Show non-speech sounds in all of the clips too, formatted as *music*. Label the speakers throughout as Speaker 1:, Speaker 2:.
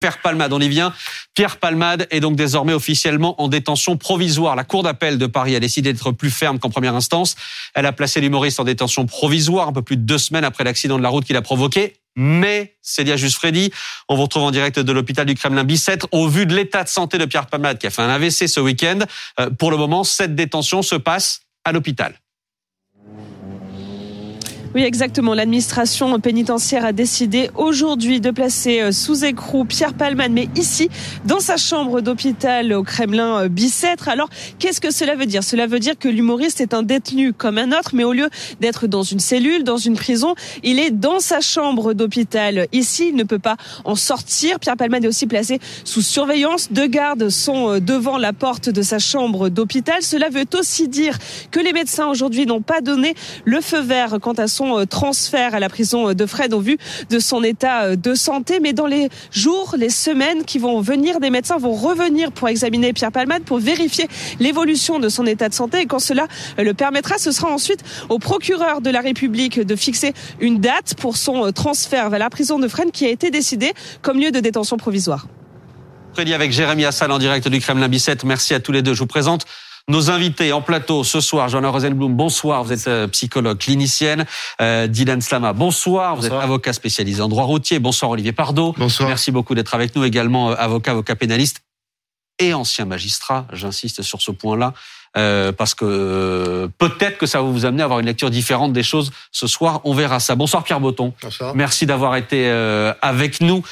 Speaker 1: Pierre Palmade, on y vient. Pierre Palmade est donc désormais officiellement en détention provisoire. La Cour d'appel de Paris a décidé d'être plus ferme qu'en première instance. Elle a placé l'humoriste en détention provisoire un peu plus de deux semaines après l'accident de la route qu'il a provoqué. Mais, Célia Juste-Freddy, on vous retrouve en direct de l'hôpital du Kremlin Bicêtre. Au vu de l'état de santé de Pierre Palmade, qui a fait un AVC ce week-end, euh, pour le moment, cette détention se passe à l'hôpital.
Speaker 2: Oui, exactement. L'administration pénitentiaire a décidé aujourd'hui de placer euh, sous écrou Pierre Palman, mais ici, dans sa chambre d'hôpital au Kremlin Bicêtre. Alors, qu'est-ce que cela veut dire? Cela veut dire que l'humoriste est un détenu comme un autre, mais au lieu d'être dans une cellule, dans une prison, il est dans sa chambre d'hôpital. Ici, il ne peut pas en sortir. Pierre Palman est aussi placé sous surveillance. Deux gardes sont euh, devant la porte de sa chambre d'hôpital. Cela veut aussi dire que les médecins aujourd'hui n'ont pas donné le feu vert quant à son euh, transfert à la prison de Fred au vu de son état euh, de santé. Mais dans les jours, les semaines qui vont venir, des médecins vont revenir pour examiner Pierre Palmade, pour vérifier l'évolution de son état de santé. Et quand cela euh, le permettra, ce sera ensuite au procureur de la République de fixer une date pour son transfert vers la prison de Fresnes qui a été décidée comme lieu de détention provisoire.
Speaker 1: Avec Jérémy Assal en direct du Kremlin Bicêtre. Merci à tous les deux. Je vous présente nos invités en plateau ce soir, Joanna Rosenblum, bonsoir, vous êtes euh, psychologue clinicienne. Euh, Dylan Slama, bonsoir, vous êtes avocat spécialisé en droit routier. Bonsoir Olivier Pardo.
Speaker 3: Bonsoir.
Speaker 1: Merci beaucoup d'être avec nous également, euh, avocat, avocat pénaliste et ancien magistrat, j'insiste sur ce point-là. Euh, parce que euh, peut-être que ça va vous amener à avoir une lecture différente des choses ce soir. On verra ça. Bonsoir Pierre Botton.
Speaker 3: Bonsoir.
Speaker 1: Merci d'avoir été euh, avec nous.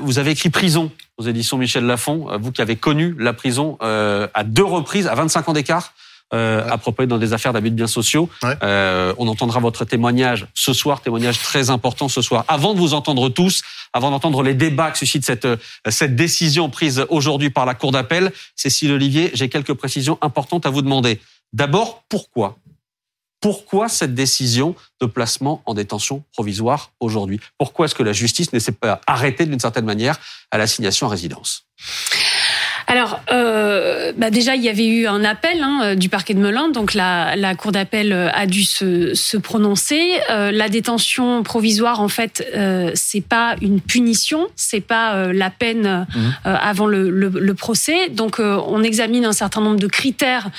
Speaker 1: vous avez écrit Prison aux éditions Michel Lafon. Vous qui avez connu la prison à deux reprises, à 25 ans d'écart. Euh, à propos dans des affaires d'abus de biens sociaux. Euh, on entendra votre témoignage ce soir, témoignage très important ce soir. Avant de vous entendre tous, avant d'entendre les débats que suscite cette, euh, cette décision prise aujourd'hui par la Cour d'appel, Cécile Olivier, j'ai quelques précisions importantes à vous demander. D'abord, pourquoi pourquoi cette décision de placement en détention provisoire aujourd'hui? Pourquoi est-ce que la justice ne s'est pas arrêtée d'une certaine manière à l'assignation à résidence?
Speaker 4: Alors, euh, bah déjà, il y avait eu un appel hein, du parquet de Melun, donc la, la cour d'appel a dû se, se prononcer. Euh, la détention provisoire, en fait, euh, c'est pas une punition, c'est pas euh, la peine euh, mmh. avant le, le, le, procès. Donc, on examine un certain nombre de critères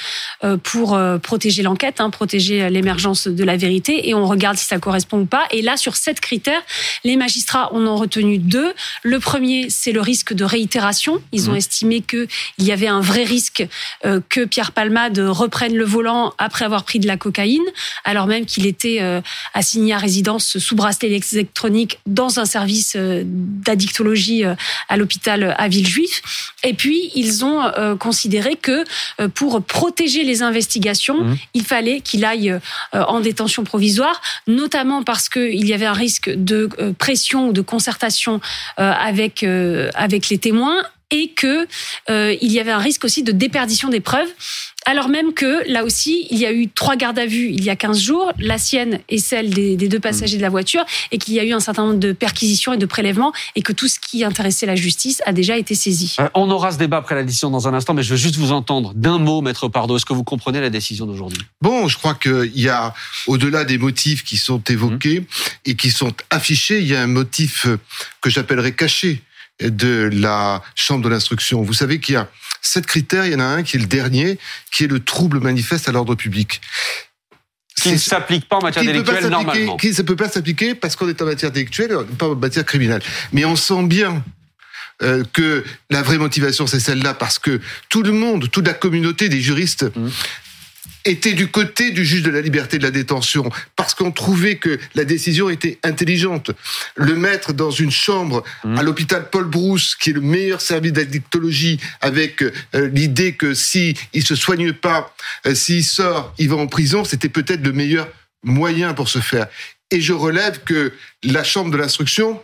Speaker 4: pour protéger l'enquête, hein, protéger l'émergence de la vérité, et on regarde si ça correspond ou pas. Et là, sur sept critères, les magistrats en ont retenu deux. Le premier, c'est le risque de réitération. Ils ont mmh. estimé que il y avait un vrai risque euh, que Pierre Palmade reprenne le volant après avoir pris de la cocaïne, alors même qu'il était euh, assigné à résidence sous bracelet électronique dans un service euh, d'addictologie à l'hôpital à Villejuif. Et puis, ils ont considéré que pour protéger les investigations, mmh. il fallait qu'il aille en détention provisoire, notamment parce qu'il y avait un risque de pression ou de concertation avec, avec les témoins et que euh, il y avait un risque aussi de déperdition des preuves. Alors même que là aussi, il y a eu trois gardes à vue il y a 15 jours, la sienne et celle des, deux passagers de la voiture, et qu'il y a eu un certain nombre de perquisitions et de prélèvements, et que tout ce qui intéressait la justice a déjà été saisi.
Speaker 1: Euh, on aura ce débat après la décision dans un instant, mais je veux juste vous entendre d'un mot, Maître Pardo. Est-ce que vous comprenez la décision d'aujourd'hui?
Speaker 3: Bon, je crois qu'il y a, au-delà des motifs qui sont évoqués mmh. et qui sont affichés, il y a un motif que j'appellerais caché de la chambre de l'instruction. Vous savez qu'il y a sept critères, il y en a un qui est le dernier, qui est le trouble manifeste à l'ordre public.
Speaker 1: Qui ne s'applique pas en matière délictuelle normalement.
Speaker 3: Qui ne peut pas s'appliquer parce qu'on est en matière délictuelle, pas en matière criminelle. Mais on sent bien euh, que la vraie motivation, c'est celle-là, parce que tout le monde, toute la communauté des juristes mmh était du côté du juge de la liberté de la détention parce qu'on trouvait que la décision était intelligente. Le mettre dans une chambre mmh. à l'hôpital Paul Brousse, qui est le meilleur service d'addictologie, avec euh, l'idée que si il se soigne pas, euh, s'il sort, il va en prison, c'était peut-être le meilleur moyen pour se faire. Et je relève que la chambre de l'instruction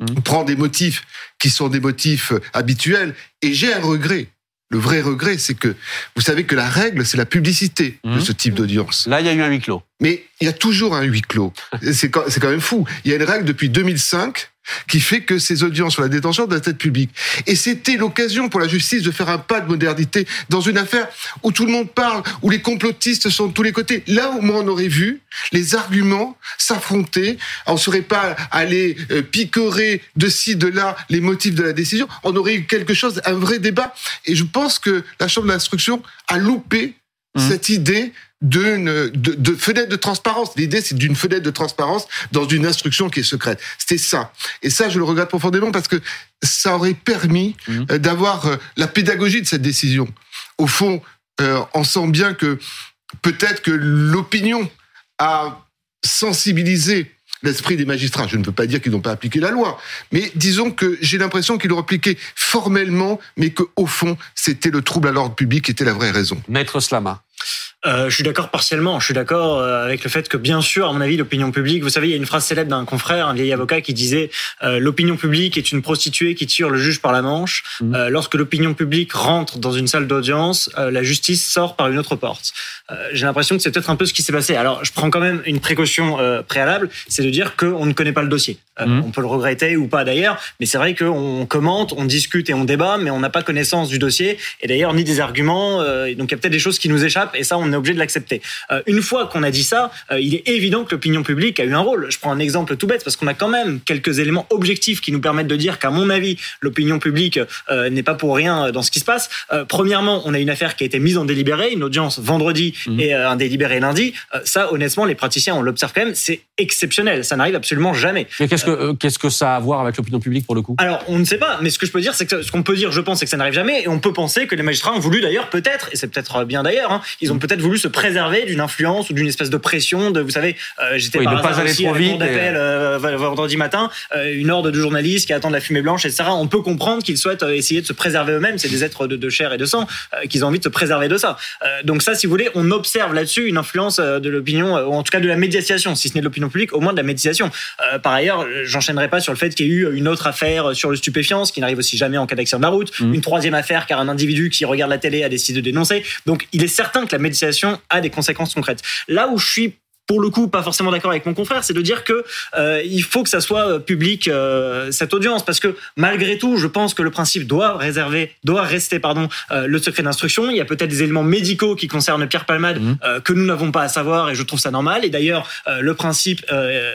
Speaker 3: mmh. prend des motifs qui sont des motifs euh, habituels, et j'ai un regret le vrai regret, c'est que vous savez que la règle, c'est la publicité de mmh. ce type d'audience.
Speaker 1: Là, il y a eu un huis clos.
Speaker 3: Mais il y a toujours un huis clos. *laughs* c'est quand, même fou. Il y a une règle depuis 2005 qui fait que ces audiences sur la détention doivent être publiques. Et c'était l'occasion pour la justice de faire un pas de modernité dans une affaire où tout le monde parle, où les complotistes sont de tous les côtés. Là, au moins, on aurait vu les arguments s'affronter. On ne serait pas allé euh, picorer de ci, de là les motifs de la décision. On aurait eu quelque chose, un vrai débat. Et je pense que la Chambre d'instruction a loupé mmh. cette idée d'une de, de, fenêtre de transparence. L'idée, c'est d'une fenêtre de transparence dans une instruction qui est secrète. C'était ça. Et ça, je le regrette profondément parce que ça aurait permis mmh. euh, d'avoir euh, la pédagogie de cette décision. Au fond, euh, on sent bien que peut-être que l'opinion a sensibilisé l'esprit des magistrats. Je ne veux pas dire qu'ils n'ont pas appliqué la loi, mais disons que j'ai l'impression qu'ils l'ont appliqué formellement, mais qu'au fond, c'était le trouble à l'ordre public qui était la vraie raison.
Speaker 1: Maître Slama.
Speaker 5: Euh, je suis d'accord partiellement. Je suis d'accord euh, avec le fait que, bien sûr, à mon avis, l'opinion publique. Vous savez, il y a une phrase célèbre d'un confrère, un vieil avocat, qui disait euh, l'opinion publique est une prostituée qui tire le juge par la manche. Mmh. Euh, lorsque l'opinion publique rentre dans une salle d'audience, euh, la justice sort par une autre porte. J'ai l'impression que c'est peut-être un peu ce qui s'est passé. Alors, je prends quand même une précaution préalable, c'est de dire qu'on ne connaît pas le dossier. Mmh. On peut le regretter ou pas d'ailleurs, mais c'est vrai qu'on commente, on discute et on débat, mais on n'a pas connaissance du dossier et d'ailleurs ni des arguments. donc, il y a peut-être des choses qui nous échappent et ça, on on est obligé de l'accepter. Euh, une fois qu'on a dit ça, euh, il est évident que l'opinion publique a eu un rôle. Je prends un exemple tout bête parce qu'on a quand même quelques éléments objectifs qui nous permettent de dire qu'à mon avis, l'opinion publique euh, n'est pas pour rien dans ce qui se passe. premièrement, on a une affaire qui a été mise en délibéré, une audience vendredi mmh. et un délibéré lundi. ça, honnêtement, les praticiens, on l'observe quand même, c'est exceptionnel. Ça n'arrive absolument jamais.
Speaker 1: Mais qu'est-ce que qu'est-ce que ça a à voir avec l'opinion publique pour le coup?
Speaker 5: Alors, on ne sait pas. Mais ce que je peux dire, c'est que ce qu'on peut dire, je pense, c'est que ça n'arrive jamais. Et on peut penser que les magistrats ont voulu d'ailleurs, peut-être, et c'est peut-être bien d'ailleurs, hein, ils ont peut-être voulu se préserver d'une influence ou d'une espèce de pression de, vous savez, euh, j'étais par
Speaker 1: pas aller
Speaker 5: aussi
Speaker 1: trop vite
Speaker 5: d'appel euh, vendredi matin, euh, une horde de journalistes qui attendent la fumée blanche, etc. On peut comprendre qu'ils souhaitent essayer de se préserver eux-mêmes. C'est des êtres de, de, chair et de sang qu'ils ont envie de se préserver de ça. donc ça, si vous voulez, on observe là-dessus une influence de l'opinion, ou en tout cas de la médiation, si ce n'est de l'opinion publique, au moins de la médiation. par ailleurs, j'enchaînerai pas sur le fait qu'il y a eu une autre affaire sur le stupéfiant, ce qui n'arrive aussi jamais en cas d'accident de la route, mmh. une troisième affaire car un individu qui regarde la télé a décidé de dénoncer. Donc il est certain que la médiation a des conséquences concrètes. Là où je suis pour le coup pas forcément d'accord avec mon confrère, c'est de dire que euh, il faut que ça soit euh, public euh, cette audience parce que malgré tout, je pense que le principe doit réserver, doit rester pardon euh, le secret d'instruction. Il y a peut-être des éléments médicaux qui concernent Pierre Palmade mmh. euh, que nous n'avons pas à savoir et je trouve ça normal. Et d'ailleurs, euh, le principe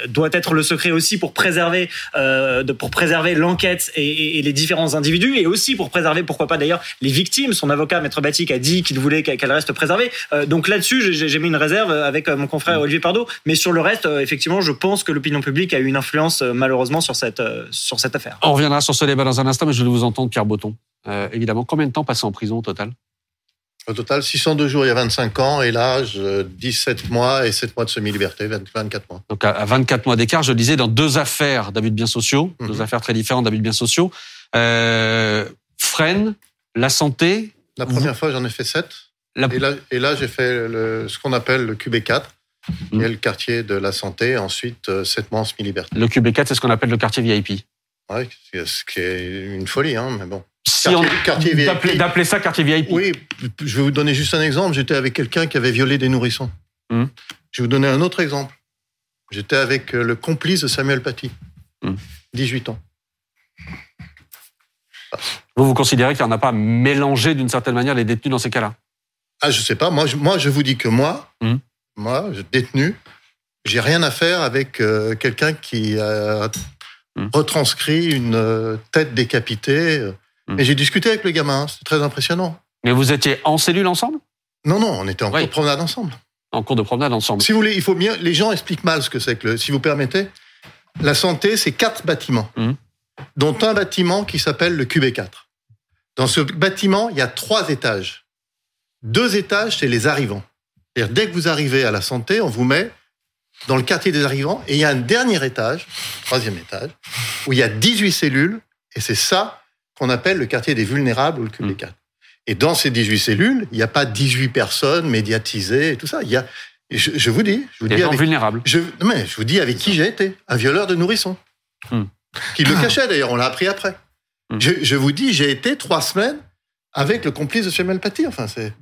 Speaker 5: doit être le secret aussi pour préserver de, pour préserver l'enquête et, et, et, les différents individus et aussi pour préserver pourquoi pas d'ailleurs les victimes. Son avocat Maître Batik a dit qu'il voulait qu'elle reste préservée. donc là-dessus, j'ai mis une réserve avec mon confrère Olivier Pardo. Mais sur le reste, euh, effectivement, je pense que l'opinion publique a eu une influence euh, malheureusement sur cette, euh, sur cette affaire.
Speaker 1: On reviendra sur ce débat dans un instant, mais je vais vous entendre, Pierre Botton. évidemment, combien de temps passé en prison au total?
Speaker 6: Au total, 602 jours il y a 25 ans, et l'âge 17 mois et 7 mois de semi-liberté, 24 mois.
Speaker 1: Donc à 24 mois d'écart, je le disais, dans deux affaires d'abus de biens sociaux, deux mhm. affaires très différentes d'abus de biens sociaux. Euh, freine, la santé.
Speaker 6: La première fois, j'en ai fait 7. Et là, là j'ai fait le, ce qu'on appelle le QB4. Il y a le quartier de la santé, ensuite 7 mois en semi-liberté.
Speaker 1: Le QB4, c'est ce qu'on appelle le quartier VIP.
Speaker 6: Oui, ce qui est une folie, hein, mais bon.
Speaker 1: Si quartier, on. D'appeler ça quartier VIP.
Speaker 6: Oui, je vais vous donner juste un exemple. J'étais avec quelqu'un qui avait violé des nourrissons. Mmh. Je vais vous donner un autre exemple. J'étais avec euh, le complice de Samuel Paty, mmh. 18 ans.
Speaker 1: Vous, vous considérez qu'il n'y en a pas mélangé d'une certaine manière les détenus dans ces cas-là?
Speaker 6: Ah, je sais pas. Moi, je, moi, je vous dis que moi, mmh moi, détenu, j'ai rien à faire avec euh, quelqu'un qui a hmm. retranscrit une euh, tête décapitée. Hmm. Et j'ai discuté avec le gamin, c'est très impressionnant.
Speaker 1: Mais vous étiez en cellule ensemble?
Speaker 6: Non, non, on était en cours de promenade ensemble.
Speaker 1: En cours de promenade ensemble.
Speaker 6: Si vous voulez, il faut bien. Les gens expliquent mal ce que c'est que le. Si vous permettez, la santé, c'est quatre bâtiments, hmm. dont un bâtiment qui s'appelle le QB4. Dans ce bâtiment, il y a trois étages. Deux étages, c'est les arrivants dès que vous arrivez à la santé, on vous met dans le quartier des arrivants et il y a un dernier étage, troisième étage, où il y a 18 cellules et c'est ça qu'on appelle le quartier des vulnérables ou le QB4. Mmh. Et dans ces 18 cellules, il n'y a pas 18 personnes médiatisées et tout ça. Il y a, je, vous dis, je vous
Speaker 1: dis avec, vulnérables.
Speaker 6: Je, mais je vous dis avec qui j'ai été, un violeur de nourrissons, mmh. qui le cachait d'ailleurs. On l'a appris après. Mmh. Je, je, vous dis, j'ai été trois semaines avec le complice de Samuel Paty. Enfin, c'est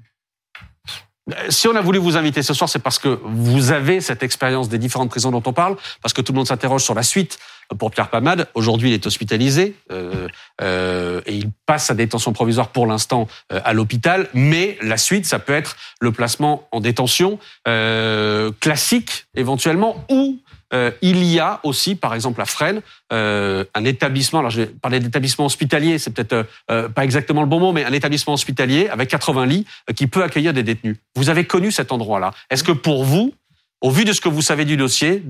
Speaker 1: si on a voulu vous inviter ce soir, c'est parce que vous avez cette expérience des différentes prisons dont on parle, parce que tout le monde s'interroge sur la suite pour Pierre Pamade. Aujourd'hui, il est hospitalisé euh, euh, et il passe sa détention provisoire pour l'instant euh, à l'hôpital. Mais la suite, ça peut être le placement en détention euh, classique éventuellement ou euh, il y a aussi, par exemple, à Fresnes, un établissement. Alors, je vais parler d'établissement hospitalier. C'est peut-être pas exactement le bon mot, mais un établissement hospitalier avec 80 lits qui peut accueillir des détenus. Vous avez connu cet endroit-là. Est-ce que pour vous, au vu de ce que vous savez du dossier,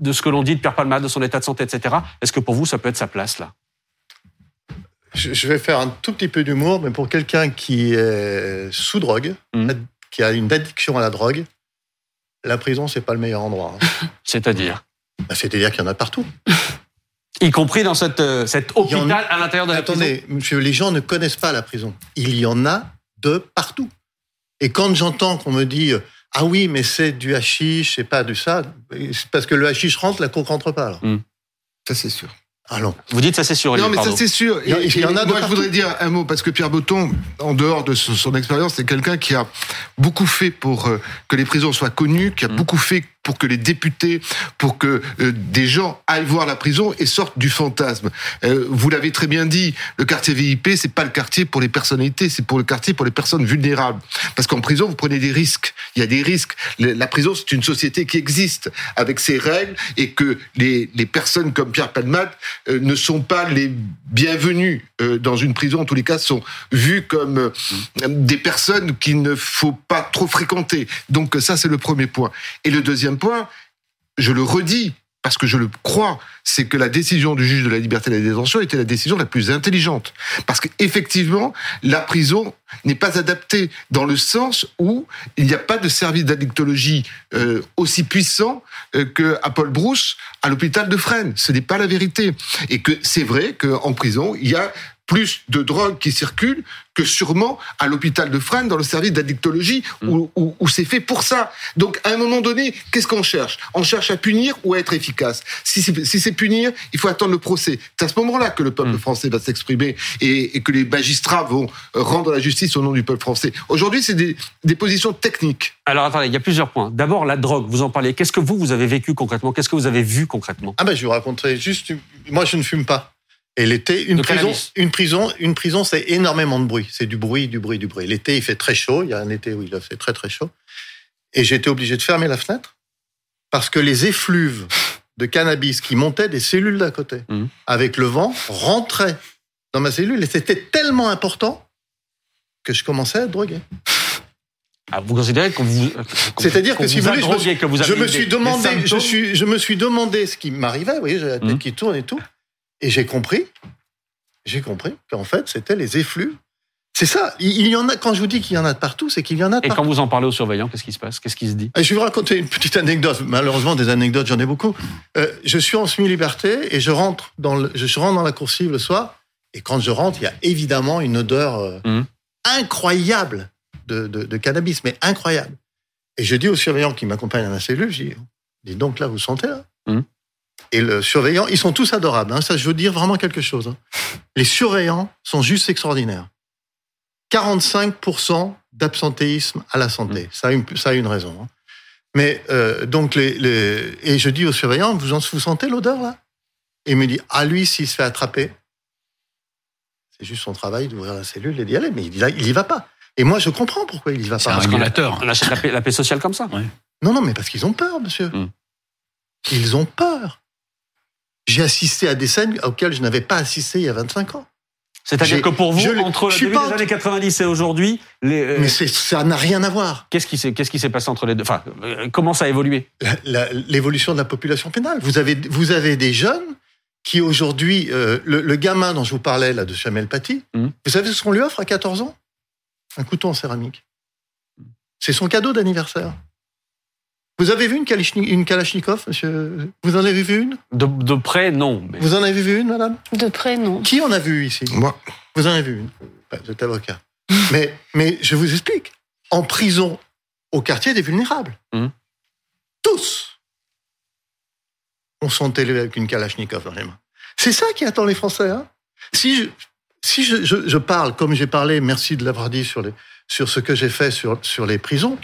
Speaker 1: de ce que l'on dit de Pierre Palmade, de son état de santé, etc., est-ce que pour vous, ça peut être sa place là?
Speaker 6: Je vais faire un tout petit peu d'humour, mais pour quelqu'un qui est sous drogue,
Speaker 1: Mhm.
Speaker 6: qui a une addiction à la drogue, la prison, c'est pas le meilleur endroit. hein. *laughs*
Speaker 1: C'est-à-dire?
Speaker 6: Bah, C'est-à-dire qu'il y en a partout.
Speaker 1: Y compris dans cette, euh, cet hôpital à l'intérieur de la prison
Speaker 6: Attendez, monsieur, les gens ne connaissent pas la prison. Il y en a de partout. Et quand j'entends qu'on me dit euh, ah oui, mais c'est du hashish, c'est pas du ça, parce que le hashish rentre, la coke rentre pas. Alors.
Speaker 3: Ça, c'est sûr.
Speaker 6: Allons.
Speaker 1: Vous dites ça, c'est sûr.
Speaker 3: Non, mais ça c'est sûr.
Speaker 6: Il y en-
Speaker 3: Et-
Speaker 6: il y en
Speaker 3: et
Speaker 6: a
Speaker 3: moi, je voudrais dire un mot parce que Pierre Botton, en dehors de son, son expérience, c'est quelqu'un qui a beaucoup fait pour euh, que les prisons soient connues, qui a
Speaker 1: Mm.
Speaker 3: beaucoup fait pour que les députés, pour que euh, des gens aillent voir la prison et sortent du fantasme. Euh, vous l'avez très bien dit, le quartier VIP, c'est pas le quartier pour les personnalités, c'est pour le quartier pour les personnes vulnérables. Parce qu'en prison, vous prenez des risques. Il y a des risques. La prison, c'est une société qui existe avec ses règles et que les, les personnes comme Pierre Palmade euh, ne sont pas les bienvenus euh, dans une prison. En tous les cas, sont vues comme des personnes qu'il ne faut pas trop fréquenter. Donc ça, c'est le premier point. Et le deuxième point, je le redis, parce que je le crois, c'est que la décision du juge de la liberté de la détention était la décision la plus intelligente. Parce qu'effectivement, la prison n'est pas adaptée dans le sens où il n'y a pas de service d'addictologie euh, aussi puissant euh, que à Paul Brousse à l'hôpital de Fresnes. Ce n'est pas la vérité. Et que c'est vrai qu'en prison, il y a plus de drogue qui circule que sûrement à l'hôpital de Fresnes dans le service d'addictologie où, où- où c'est fait pour ça. Donc à un moment donné, qu'est-ce qu'on cherche? On cherche à punir ou à être efficace. Si c'est si punir, il faut attendre le procès. C'est à ce moment-là que le peuple français va s'exprimer et, et que les magistrats vont euh, rendre la justice au nom du peuple français. Aujourd'hui, c'est des, des positions techniques.
Speaker 1: Alors attendez, il y a plusieurs points. D'abord, la drogue, vous en parliez. Qu'est-ce que vous, vous avez vécu concrètement? Qu'est-ce que vous avez vu concrètement?
Speaker 6: Ah ben, je vais vous raconter juste. Moi, je ne fume pas. Et l'été, une prison, une prison, une prison, c'est énormément de bruit. C'est du bruit, du bruit, du bruit. L'été, il fait très chaud. Il y a un été où il a fait très très chaud. Et été obligé de fermer la fenêtre parce que les effluves de cannabis qui montaient des cellules d'à côté,
Speaker 1: Mhm.
Speaker 6: avec le vent, rentraient dans ma cellule. Et c'était tellement important que je commençais à être drogué.
Speaker 1: Ah, Vous considérez qu'on vous.
Speaker 6: C'est-à-dire que si vous voulez, je me
Speaker 1: que
Speaker 6: je me suis demandé, je
Speaker 1: symptômes
Speaker 6: suis, je me suis demandé ce qui m'arrivait. Vous voyez, j'ai la tête
Speaker 1: Mhm.
Speaker 6: qui tourne et tout, et j'ai compris, j'ai compris qu'en fait, c'était les effluves. C'est ça. Il y en a. Quand je vous dis qu'il y en a de partout, c'est qu'il y en a de
Speaker 1: Et
Speaker 6: partout.
Speaker 1: quand vous en parlez aux surveillants, qu'est-ce qui se passe? Qu'est-ce qui se dit?
Speaker 6: Et Je vais vous raconter une petite anecdote. Malheureusement, des anecdotes, j'en ai beaucoup. Euh, je suis en semi-liberté et je rentre dans le, je rentre dans la coursive le soir. Et quand je rentre, il y a évidemment une odeur euh,
Speaker 1: Mhm.
Speaker 6: incroyable de, de- de cannabis, mais incroyable. Et je dis au surveillant qui m'accompagne à la cellule, je dis, dis donc là, vous sentez là?
Speaker 1: Mhm.
Speaker 6: Et le surveillant, ils sont tous adorables. hein. ça, je veux dire vraiment quelque chose. hein. Les surveillants sont juste extraordinaires. 45% d'absentéisme à la santé. Ça, a une, ça a une raison. hein. Mais euh, donc, les, les- et je dis au surveillant, vous, en, vous sentez l'odeur là? Et il me dit, ah lui, s'il se fait attraper, c'est juste son travail d'ouvrir la cellule et d'y aller, mais il y, il y va pas. Et moi, je comprends pourquoi il y va
Speaker 7: C'est un
Speaker 6: pas.
Speaker 7: régulateur.
Speaker 1: On achète la paix, la paix sociale comme ça
Speaker 6: Non, non, mais parce qu'ils ont peur, monsieur.
Speaker 1: Hmm.
Speaker 6: Ils ont peur. J'ai assisté à des scènes auxquelles je n'avais pas assisté il y a 25 ans.
Speaker 1: C'est-à dire
Speaker 6: J'ai-
Speaker 1: que pour vous,
Speaker 6: je
Speaker 1: entre le début des années 90 et aujourd'hui, les, euh,
Speaker 6: Mais ça n'a rien à voir.
Speaker 1: qu'est-ce qui s'est passé entre les deux? Enfin, euh, comment ça a évolué?
Speaker 6: L'évolution de la population pénale. Vous avez, vous avez des jeunes qui aujourd'hui, euh, le, le gamin dont je vous parlais là de Chamel Paty,
Speaker 1: Mhm.
Speaker 6: vous savez ce qu'on lui offre à 14 ans? Un couteau en céramique. C'est son cadeau d'anniversaire. Vous avez vu une, Kalachni- une Kalachnikov, monsieur? Vous en avez vu une?
Speaker 1: De, de près, non. Mais...
Speaker 6: Vous en avez vu une, madame?
Speaker 4: De près, non.
Speaker 6: Qui en a vu ici?
Speaker 3: Moi,
Speaker 6: Vous en avez vu une? Bah, Vous êtes avocat. *laughs* mais, mais je vous explique. En prison, au quartier des vulnérables,
Speaker 1: Mhm.
Speaker 6: tous on sont élevés avec une Kalachnikov dans les mains. C'est ça qui attend les Français. Hein? Si je, si je, je- je parle, comme j'ai parlé, merci de l'avoir dit sur, les, sur ce que j'ai fait sur, sur les prisons,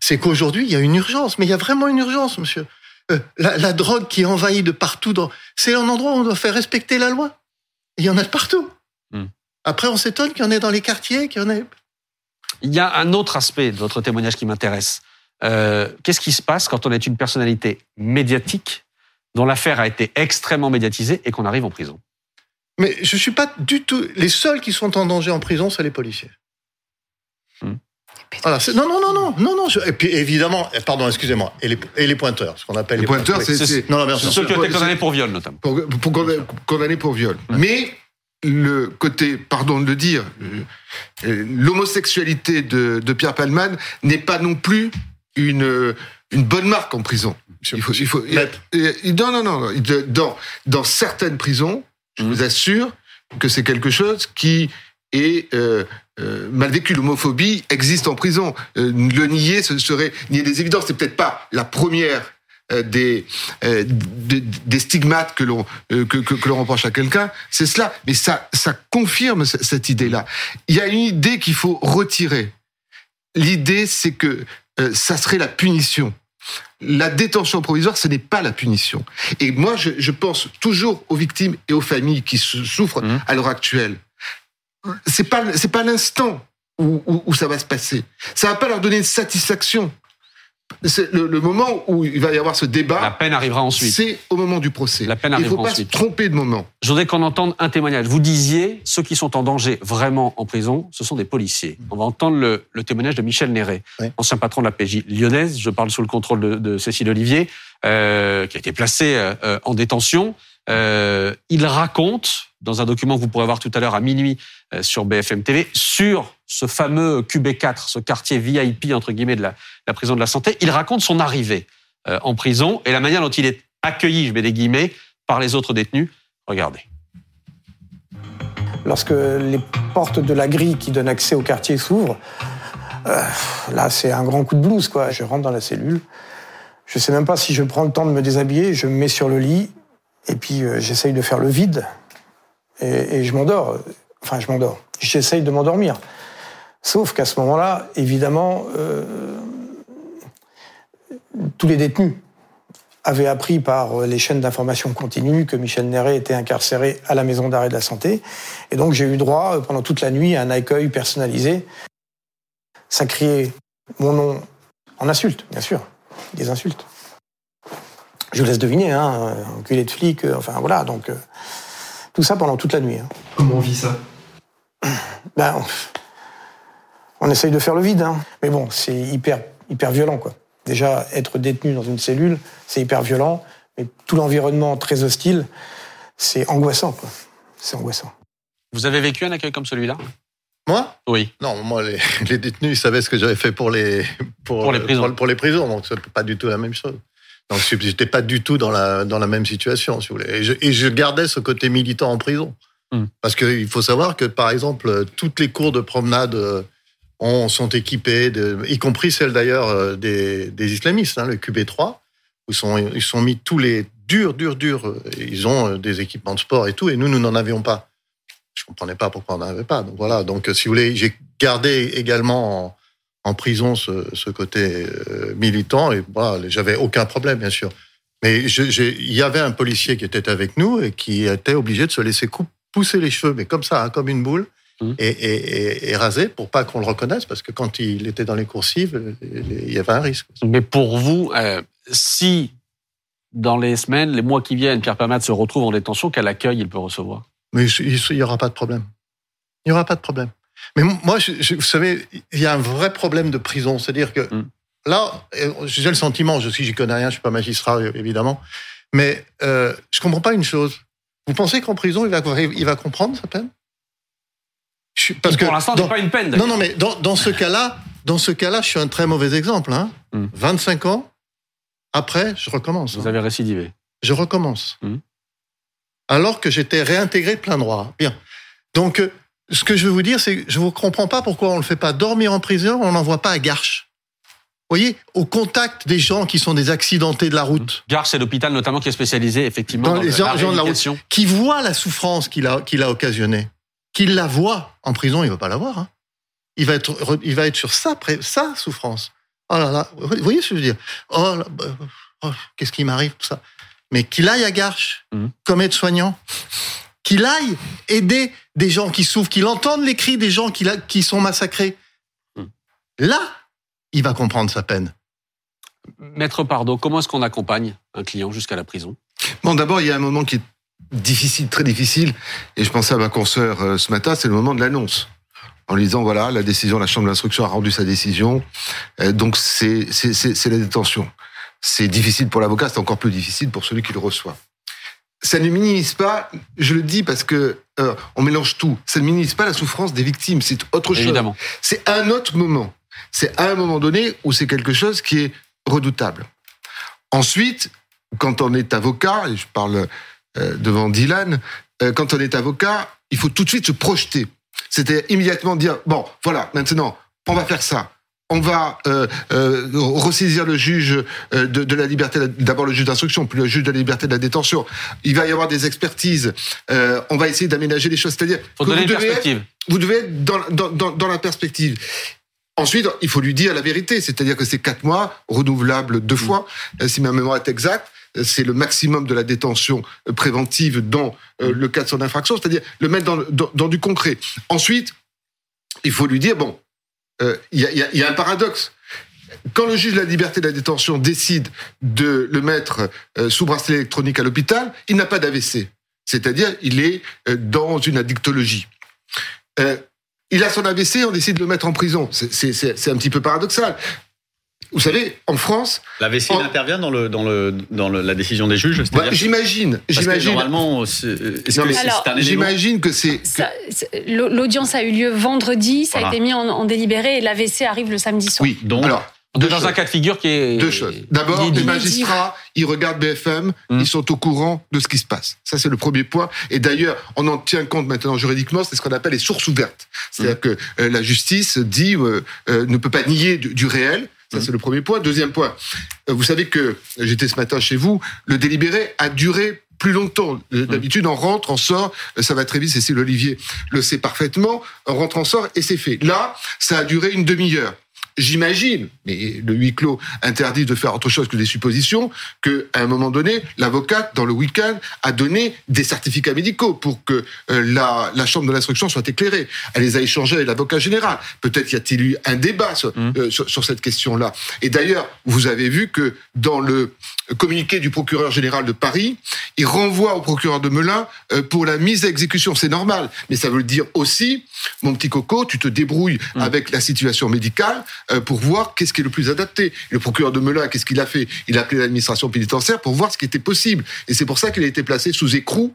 Speaker 6: c'est qu'aujourd'hui, il y a une urgence. Mais il y a vraiment une urgence, monsieur. euh, la, la, drogue qui envahit de partout. Dans... C'est un endroit où on doit faire respecter la loi. Il y en a de partout. Hmm. Après, on s'étonne qu'il y en ait dans les quartiers, qu'il y en ait.
Speaker 1: Il y a un autre aspect de votre témoignage qui m'intéresse. Euh, Qu'est-ce qui se passe quand on est une personnalité médiatique dont l'affaire a été extrêmement médiatisée et qu'on arrive en prison?
Speaker 6: Mais je suis pas du tout. Les seuls qui sont en danger en prison, c'est les policiers. Voilà, non, non, non, non, non, non. Et puis évidemment, eh, pardon, excusez-moi, et les, et les pointeurs, ce qu'on appelle
Speaker 3: les, pointeurs, c'est
Speaker 1: non, non, ceux qui ont été condamnés pour viol, notamment.
Speaker 3: Pour, pour condamnés pour viol. Mais le côté, pardon de le dire, euh, l'homosexualité de, de, Pierre Palman n'est pas non plus une, une bonne marque en prison. Il faut, il faut, non, non, non, dans, dans certaines prisons, je vous assure que c'est quelque chose qui est euh, euh, mal vécu. L'homophobie existe en prison. Euh, le nier, ce serait nier des évidences. C'est peut-être pas la première euh, des, des, stigmates que l'on que, que, l'on reproche à quelqu'un, c'est cela. Mais ça ça confirme cette idée-là. Il y a une idée qu'il faut retirer. L'idée, c'est que ça serait la punition. La détention provisoire, ce n'est pas la punition. Et moi, je, je, pense toujours aux victimes et aux familles qui souffrent mmh. à l'heure actuelle c'est pas c'est pas l'instant où, où, ça va se passer. Ça va pas leur donner une satisfaction. C'est le, le, moment où il va y avoir ce débat.
Speaker 1: La peine arrivera ensuite.
Speaker 3: C'est au moment du procès.
Speaker 1: La peine arrivera
Speaker 3: ensuite. Il faut pas se tromper de moment.
Speaker 1: Je voudrais qu'on entende un témoignage. Vous disiez, ceux qui sont en danger vraiment en prison, ce sont des policiers. On va entendre le, le témoignage de Michel Néret, ancien patron de la PJ lyonnaise. Je parle sous le contrôle de, de Cécile Olivier, euh, qui a été placé euh, en détention. Euh, il raconte, dans un document que vous pourrez voir tout à l'heure à minuit euh, sur BFM TV, sur ce fameux QB4, ce quartier VIP, entre guillemets, de la, prison de la santé, il raconte son arrivée euh, en prison et la manière dont il est accueilli, je mets des guillemets, par les autres détenus. Regardez.
Speaker 7: Lorsque les portes de la grille qui donne accès au quartier s'ouvrent, euh, là, c'est un grand coup de blouse, quoi. Je rentre dans la cellule. Je sais même pas si je prends le temps de me déshabiller. Je me mets sur le lit et puis j'essaye de faire le vide et, je m'endors. Enfin, je m'endors. J'essaye de m'endormir. Sauf qu'à ce moment-là, évidemment, euh, tous les détenus avaient appris par les chaînes d'information continue que Michel Néret était incarcéré à la maison d'arrêt de la santé. Et donc j'ai eu droit euh, pendant toute la nuit à un accueil personnalisé. Ça criait mon nom en insulte, bien sûr, des insultes. Je vous laisse deviner, hein, enculé de flic, euh, enfin voilà, donc tout ça pendant toute la nuit. Hein.
Speaker 8: Comment on vit ça? *clears throat*
Speaker 7: Ben, on, on, essaye de faire le vide, hein. mais bon, c'est hyper, hyper violent, quoi. Déjà, être détenu dans une cellule, c'est hyper violent, mais tout l'environnement très hostile, c'est angoissant, quoi. C'est angoissant.
Speaker 1: Vous avez vécu un accueil comme celui-là?
Speaker 6: Moi?
Speaker 1: Oui.
Speaker 6: Non, moi, les, *laughs* les, détenus, ils savaient ce que j'avais fait pour les, pour,
Speaker 1: pour les prisons.
Speaker 6: Pour, pour les prisons, donc c'est pas du tout la même chose. Donc, j'étais pas du tout dans la, dans la même situation, si vous voulez. Et je, et je gardais ce côté militant en prison. Mm. Parce qu'il faut savoir que, par exemple, toutes les cours de promenade euh, ont, sont équipées, de, y compris celles d'ailleurs euh, des, des islamistes, hein, le QB3, où sont, ils sont mis tous les durs, durs, durs. Euh, ils ont des équipements de sport et tout, et nous, nous n'en avions pas. Je comprenais pas pourquoi on n'en avait pas. Donc voilà. Donc, si vous voulez, j'ai gardé également en, prison ce, ce côté euh, militant et j'avais aucun problème bien sûr. Mais il y avait un policier qui était avec nous et qui était obligé de se laisser pousser les cheveux, mais comme ça, hein, comme une boule, mmh. et, et, et, raser pour pas qu'on le reconnaisse, parce que quand il était dans les coursives, il y avait un risque.
Speaker 1: Mais pour vous, euh, si dans les semaines, les mois qui viennent, Pierre Palmade se retrouve en détention, quel accueil il peut recevoir?
Speaker 6: Mais il n'y aura pas de problème. Il n'y aura pas de problème. Mais moi, je, vous savez, il y a un vrai problème de prison. C'est-à-dire que mm. là, j'ai le sentiment, je suis, j'y connais rien, je suis pas magistrat, évidemment, mais euh, je comprends pas une chose. Vous pensez qu'en prison, il va, il va comprendre sa peine?
Speaker 1: Parce que pour l'instant, c'est pas une peine.
Speaker 6: Non, non, mais dans, dans ce cas-là, dans ce cas-là, je suis un très mauvais exemple. Hein. 25 mm. ans après, je recommence.
Speaker 1: Vous avez récidivé.
Speaker 6: Je recommence. Mm. Alors que j'étais réintégré de plein droit. Bien. Donc, euh, ce que je veux vous dire, c'est que je ne comprends pas pourquoi on ne le fait pas dormir en prison, on n'envoie pas à Garches. Vous voyez, au contact des gens qui sont des accidentés de la route.
Speaker 1: Garches, c'est l'hôpital notamment qui est spécialisé effectivement dans, les gens, de la route,
Speaker 6: qui voit la souffrance qu'il a, qu'il a occasionnée, qu'il la voit en prison, il ne va pas la voir. Hein. Il va être, il va être sur sa, sa souffrance. Oh là là, vous voyez ce que je veux dire? Oh, là, bah, oh, qu'est-ce qui m'arrive, tout ça? Mais qu'il aille à Garches,
Speaker 1: Mhm.
Speaker 6: comme aide-soignant, qu'il aille aider des gens qui souffrent, qu'il entende les cris des gens qui, sont massacrés.
Speaker 1: Mhm.
Speaker 6: Là, il va comprendre sa peine.
Speaker 1: Maître Pardo, comment est-ce qu'on accompagne un client jusqu'à la prison?
Speaker 3: Bon, d'abord, il y a un moment qui est difficile, très difficile, et je pensais à ma consoeur euh, ce matin, c'est le moment de l'annonce. En lui disant, voilà, la décision, la chambre d'instruction a rendu sa décision, euh, donc c'est la détention. C'est difficile pour l'avocat, c'est encore plus difficile pour celui qui le reçoit. Ça ne minimise pas, je le dis parce que euh, on mélange tout, ça ne minimise pas la souffrance des victimes, c'est autre chose.
Speaker 1: Évidemment.
Speaker 3: C'est un autre moment. C'est à un moment donné où c'est quelque chose qui est redoutable. Ensuite, quand on est avocat, et je parle euh, devant Dylan, euh, quand on est avocat, il faut tout de suite se projeter. C'était immédiatement dire, bon, voilà, maintenant, on va faire ça. On va euh, euh, ressaisir le juge euh, de, de la liberté, d'abord le juge d'instruction, puis le juge de la liberté de la détention. Il va y avoir des expertises. Euh, on va essayer d'aménager les choses. C'est-à-dire que vous devez être-
Speaker 1: perspective.
Speaker 3: vous devez être dans, dans, dans, dans la perspective. Ensuite, il faut lui dire la vérité, c'est-à-dire que c'est quatre mois, renouvelables deux fois, si ma mémoire est exacte. C'est le maximum de la détention préventive dans le cas de son infraction, c'est-à-dire le mettre dans, le- dans, dans du concret. Ensuite, il faut lui dire, bon, il y, a, il y a- un paradoxe. Quand le juge de la liberté de la détention décide de le mettre euh, sous bracelet électronique à l'hôpital, il n'a pas d'AVC. C'est-à-dire, il est euh, dans une addictologie. Euh, il a son AVC, on décide de le mettre en prison. C'est un petit peu paradoxal. Vous savez, en France,
Speaker 8: L'AVC
Speaker 3: Oh.
Speaker 8: il intervient dans, le, dans, le, dans le- la décision des juges
Speaker 3: bah,
Speaker 8: c'est-à-dire-
Speaker 3: j'imagine, j'imagine,
Speaker 8: normalement, élément
Speaker 3: j'imagine que c'est. que-
Speaker 4: L'audience a eu lieu vendredi, ça a été mis en, en délibéré et l'AVC arrive le samedi soir.
Speaker 3: Oui.
Speaker 8: Donc,
Speaker 3: Alors, deux
Speaker 1: dans
Speaker 3: choses.
Speaker 1: un cas de figure qui est.
Speaker 3: Deux choses. D'abord, les magistrats, ils regardent BFM,
Speaker 1: Mm.
Speaker 3: ils sont au courant de ce qui se passe. Ça, c'est le premier point. Et d'ailleurs, on en tient compte maintenant juridiquement, c'est ce qu'on appelle les sources ouvertes. C'est-à-dire que euh, la justice dit, euh, euh, ne peut pas nier du, du réel. Ça,
Speaker 1: Mm.
Speaker 3: c'est le premier point. Deuxième point, euh, vous savez que, j'étais ce matin chez vous, le délibéré a duré plus longtemps. Euh, D'habitude, on rentre, on sort, euh, ça va très vite, Cécile Olivier le sait parfaitement, on rentre, on sort, et c'est fait. Là, ça a duré une demi-heure. J'imagine, mais le huis clos interdit de faire autre chose que des suppositions, que à un moment donné, l'avocate, dans le week-end, a donné des certificats médicaux pour que euh, la, la chambre de l'instruction soit éclairée. Elle les a échangés avec l'avocat général. Peut-être y a-t-il eu un débat sur,
Speaker 1: Mmh.
Speaker 3: euh, sur, sur cette question-là. Et d'ailleurs, vous avez vu que dans le communiqué du procureur général de Paris, il renvoie au procureur de Melun euh, pour la mise à exécution. C'est normal, mais ça veut dire aussi, mon petit coco, tu te débrouilles
Speaker 1: Mm.
Speaker 3: avec la situation médicale pour voir qu'est-ce qui est le plus adapté. Le procureur de Melun, qu'est-ce qu'il a fait? Il a appelé l'administration pénitentiaire pour voir ce qui était possible. Et c'est pour ça qu'il a été placé sous écrou,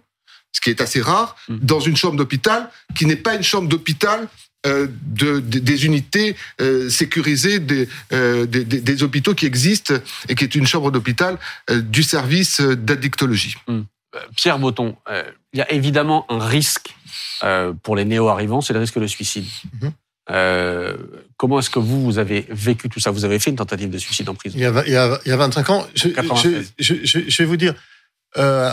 Speaker 3: ce qui est assez rare,
Speaker 1: Mm.
Speaker 3: dans une chambre d'hôpital qui n'est pas une chambre d'hôpital euh, de, de- des unités euh, sécurisées des, euh, des, des- des hôpitaux qui existent et qui est une chambre d'hôpital euh, du service euh, d'addictologie.
Speaker 1: Pierre Botton, euh, il y a évidemment un risque euh, pour les néo-arrivants, c'est le risque de suicide.
Speaker 6: Mhm.
Speaker 1: Euh, comment est-ce que vous, vous avez vécu tout ça? Vous avez fait une tentative de suicide en prison?
Speaker 6: Il y a, il y a, il y a 25 ans, je,
Speaker 1: 93.
Speaker 6: je, je, je- je vais vous dire, euh,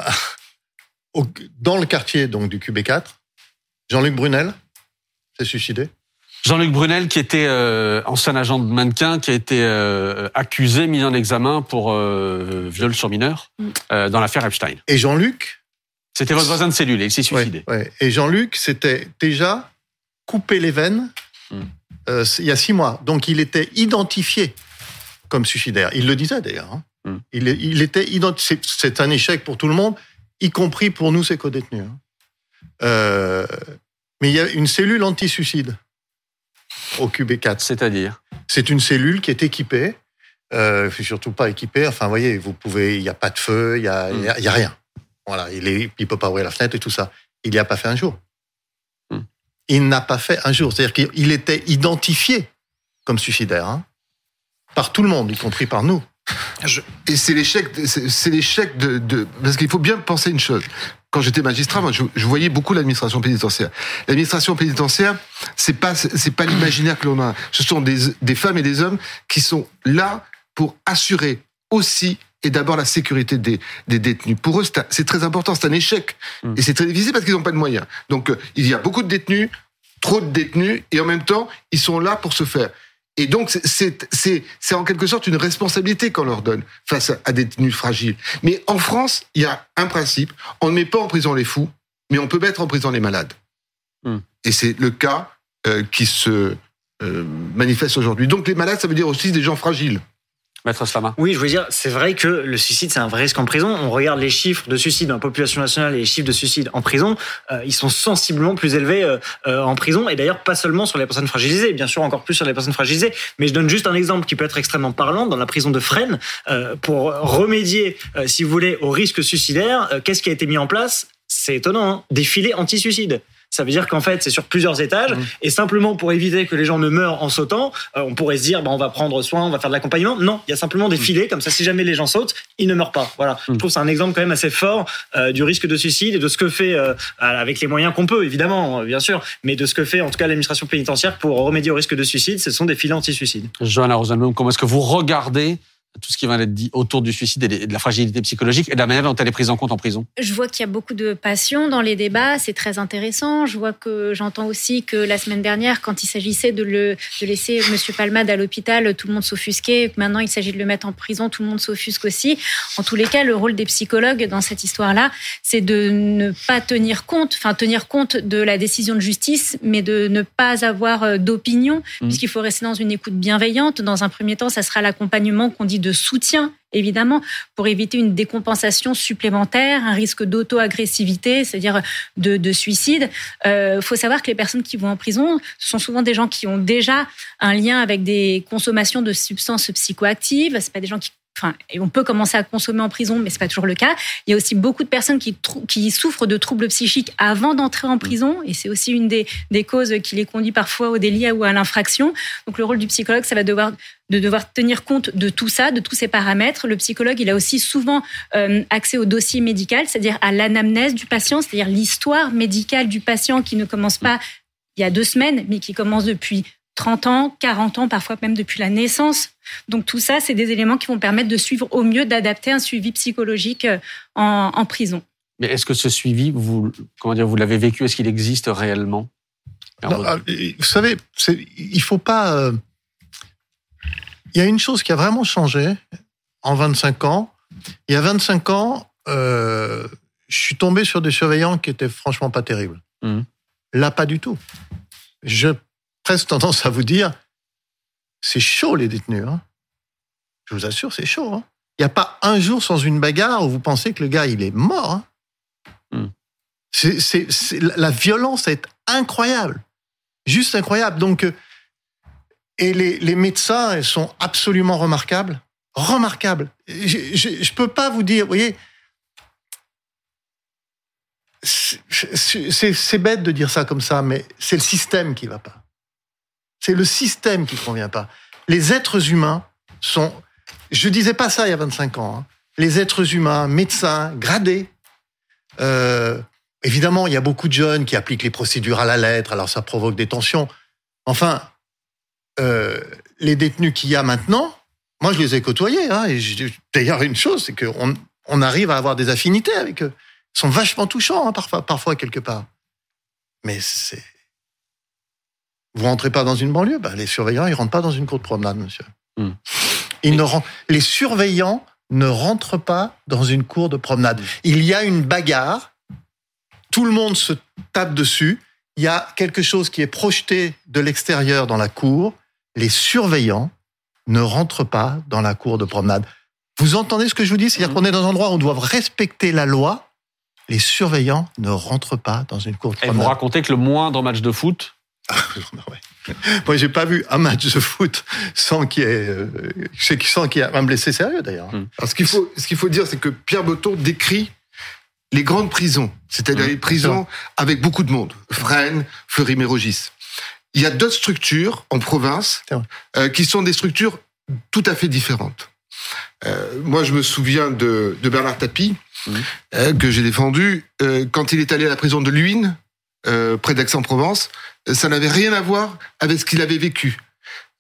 Speaker 6: *laughs* au- dans le quartier donc du QB4, Jean-Luc Brunel s'est suicidé.
Speaker 1: Jean-Luc Brunel, qui était euh, ancien agent de mannequin, qui a été euh, accusé, mis en examen pour euh, viol sur mineur
Speaker 4: Mm.
Speaker 1: euh, dans l'affaire Epstein.
Speaker 6: Et Jean-Luc,
Speaker 1: C'était votre voisin de cellule et il s'est suicidé.
Speaker 6: ouais, et Jean-Luc s'était déjà coupé les veines
Speaker 1: Mm.
Speaker 6: euh, il y a six mois. Donc il était identifié comme suicidaire. Il le disait d'ailleurs. hein.
Speaker 1: Mm.
Speaker 6: Il, il était identifié. C'est- un échec pour tout le monde, y compris pour nous, ses co-détenus. hein. Euh, mais il y a une cellule anti-suicide au QB4.
Speaker 1: C'est-à-dire?
Speaker 6: C'est une cellule qui est équipée, euh, surtout pas équipée. Enfin, vous voyez, vous pouvez, il n'y a pas de feu, il y a, y a- il y a rien. Voilà, il il peut pas ouvrir la fenêtre et tout ça. Il n'y a pas fait un jour. Il n'a pas fait un jour. C'est-à-dire qu'il était identifié comme suicidaire hein, par tout le monde, y compris par nous.
Speaker 3: Et c'est l'échec, de- c'est c'est l'échec de, de- parce qu'il faut bien penser une chose. Quand j'étais magistrat, moi, je, je voyais beaucoup l'administration pénitentiaire. L'administration pénitentiaire, c'est pas, c'est pas l'imaginaire que l'on a. Ce sont des, des femmes et des hommes qui sont là pour assurer aussi et d'abord la sécurité des, des détenus. Pour eux, c'est très important, c'est un échec.
Speaker 1: Mm.
Speaker 3: Et c'est très difficile parce qu'ils n'ont pas de moyens. Donc, euh, il y a beaucoup de détenus, trop de détenus, et en même temps, ils sont là pour se faire. Et donc, c'est- en quelque sorte une responsabilité qu'on leur donne face à- à des détenus fragiles. Mais en France, il y a un principe. On ne met pas en prison les fous, mais on peut mettre en prison les malades.
Speaker 1: Hmm.
Speaker 3: Et c'est le cas euh, qui se euh, manifeste aujourd'hui. Donc les malades, ça veut dire aussi des gens fragiles.
Speaker 5: Oui, je veux dire, c'est vrai que le suicide, c'est un vrai risque en prison. On regarde les chiffres de suicide dans la population nationale et les chiffres de suicide en prison, euh, ils sont sensiblement plus élevés euh, euh, en prison. Et d'ailleurs, pas seulement sur les personnes fragilisées, bien sûr, encore plus sur les personnes fragilisées. Mais je donne juste un exemple qui peut être extrêmement parlant. Dans la prison de Fresnes, pour remédier, si vous voulez, au risque suicidaire, qu'est-ce qui a été mis en place? C'est étonnant, hein des filets anti-suicide. Ça veut dire qu'en fait, c'est sur plusieurs étages. Et simplement pour éviter que les gens ne meurent en sautant, euh, on pourrait se dire, bah, on va prendre soin, on va faire de l'accompagnement. Non, il y a simplement des filets. Comme ça, si jamais les gens sautent, ils ne meurent pas. Voilà. Je trouve que c'est un exemple quand même assez fort euh, du risque de suicide et de ce que fait, euh, avec les moyens qu'on peut, évidemment, euh, bien sûr, mais de ce que fait en tout cas l'administration pénitentiaire pour remédier au risque de suicide. Ce sont des filets anti-suicide.
Speaker 1: Johanna Rosenblum, comment est-ce que vous regardez tout ce qui vient d'être dit autour du suicide et de la fragilité psychologique et de la manière dont elle est prise en compte en prison
Speaker 9: Je vois qu'il y a beaucoup de passion dans les débats, c'est très intéressant. Je vois que j'entends aussi que la semaine dernière, quand il s'agissait de, le, de laisser Monsieur Palmade à l'hôpital, tout le monde s'offusquait. Maintenant, il s'agit de le mettre en prison, tout le monde s'offusque aussi. En tous les cas, le rôle des psychologues dans cette histoire-là, c'est de ne pas tenir compte, enfin tenir compte de la décision de justice, mais de ne pas avoir euh, d'opinion,
Speaker 1: Mhm.
Speaker 9: puisqu'il faut rester dans une écoute bienveillante. Dans un premier temps, ça sera l'accompagnement qu'on dit de soutien évidemment, pour éviter une décompensation supplémentaire, un risque d'auto-agressivité, c'est-à-dire de, de suicide. Il euh, faut savoir que les personnes qui vont en prison, ce sont souvent des gens qui ont déjà un lien avec des consommations de substances psychoactives. C'est pas des gens qui Enfin, et on peut commencer à consommer en prison, mais c'est pas toujours le cas. Il y a aussi beaucoup de personnes qui, qui souffrent de troubles psychiques avant d'entrer en prison, et c'est aussi une des, des causes qui les conduit parfois au délit ou à l'infraction. Donc le rôle du psychologue, ça va devoir de devoir tenir compte de tout ça, de tous ces paramètres. Le psychologue, il a aussi souvent euh, accès au dossier médical, c'est-à-dire à l'anamnèse du patient, c'est-à-dire l'histoire médicale du patient qui ne commence pas il y a deux semaines, mais qui commence depuis 30 ans, 40 ans, parfois même depuis la naissance. Donc tout ça, c'est des éléments qui vont permettre de suivre au mieux, d'adapter un suivi psychologique euh, en, en prison.
Speaker 1: Mais est-ce que ce suivi, vous, comment dire, vous l'avez vécu? Est-ce qu'il existe réellement?
Speaker 6: Non, Vous savez, il faut pas. Euh... Il y a une chose qui a vraiment changé en 25 ans. Il y a 25 ans, euh, je suis tombé sur des surveillants qui étaient franchement pas terribles. Mmh. Là, pas du tout. Je presque tendance à vous dire, c'est chaud les détenus. Hein. Je vous assure, c'est chaud. Hein. Il n'y a pas un jour sans une bagarre où vous pensez que le gars, il est mort. Hein. Mm. C'est, c'est, c'est, la violence est incroyable. Juste incroyable. Donc, euh, et les, les médecins, ils sont absolument remarquables. Remarquables. Je ne peux pas vous dire, vous voyez, c'est, c'est bête de dire ça comme ça, mais c'est le système qui va pas. C'est le système qui ne convient pas. Les êtres humains sont. Je disais pas ça il y a 25 ans. Hein. Les êtres humains, médecins, gradés. Euh, évidemment, il y a beaucoup de jeunes qui appliquent les procédures à la lettre, alors ça provoque des tensions. Enfin, euh, les détenus qu'il y a maintenant, moi je les ai côtoyés. Hein, d'ailleurs, une chose, c'est qu'on on arrive à avoir des affinités avec eux. Ils sont vachement touchants, hein, parfois, parfois, quelque part. Mais c'est vous rentrez pas dans une banlieue, bah, les surveillants, ils rentrent pas dans une cour de promenade, monsieur.
Speaker 1: Hmm.
Speaker 6: Mm. Ils ne rentrent, les surveillants ne rentrent pas dans une cour de promenade. Il y a une bagarre, tout le monde se tape dessus, il y a quelque chose qui est projeté de l'extérieur dans la cour, les surveillants ne rentrent pas dans la cour de promenade. Vous entendez ce que je vous dis? C'est-à-dire qu'on est dans un endroit où on doit respecter la loi, les surveillants ne rentrent pas dans une cour de promenade.
Speaker 1: Et vous racontez que le moindre match de foot. *laughs*
Speaker 6: Moi, j'ai pas vu un match de foot sans qu'il y ait, euh, sans qu'il y ait un blessé sérieux d'ailleurs.
Speaker 3: Mmh. Alors, ce qu'il faut, ce qu'il faut dire, c'est que Pierre Botton décrit les grandes prisons, c'est-à-dire mmh. les prisons avec beaucoup de monde, Fresnes, Fleury-Mérogis. Il y a d'autres structures en province euh, qui sont des structures tout à fait différentes. Euh, moi, je me souviens de, de Bernard Tapie, mmh. euh, que j'ai défendu, quand il est allé à la prison de Luynes, euh, près d'Aix-en-Provence, ça n'avait rien à voir avec ce qu'il avait vécu.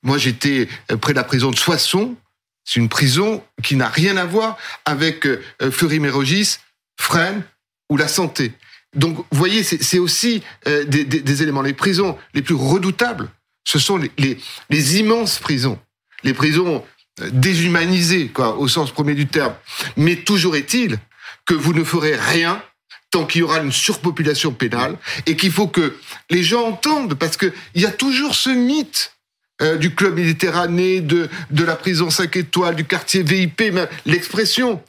Speaker 3: Moi, j'étais près de la prison de Soissons. C'est une prison qui n'a rien à voir avec euh, Fleury-Mérogis, Fresnes ou la santé. Donc, vous voyez, c'est aussi euh, des, des, éléments. Les prisons les plus redoutables ce sont les, les, immenses prisons, les prisons euh, déshumanisées, quoi, au sens premier du terme. Mais toujours est-il que vous ne ferez rien tant qu'il y aura une surpopulation pénale et qu'il faut que les gens entendent, parce qu'il y a toujours ce mythe euh, du club méditerranéen, de, de la prison 5 étoiles, du quartier VIP, l'expression.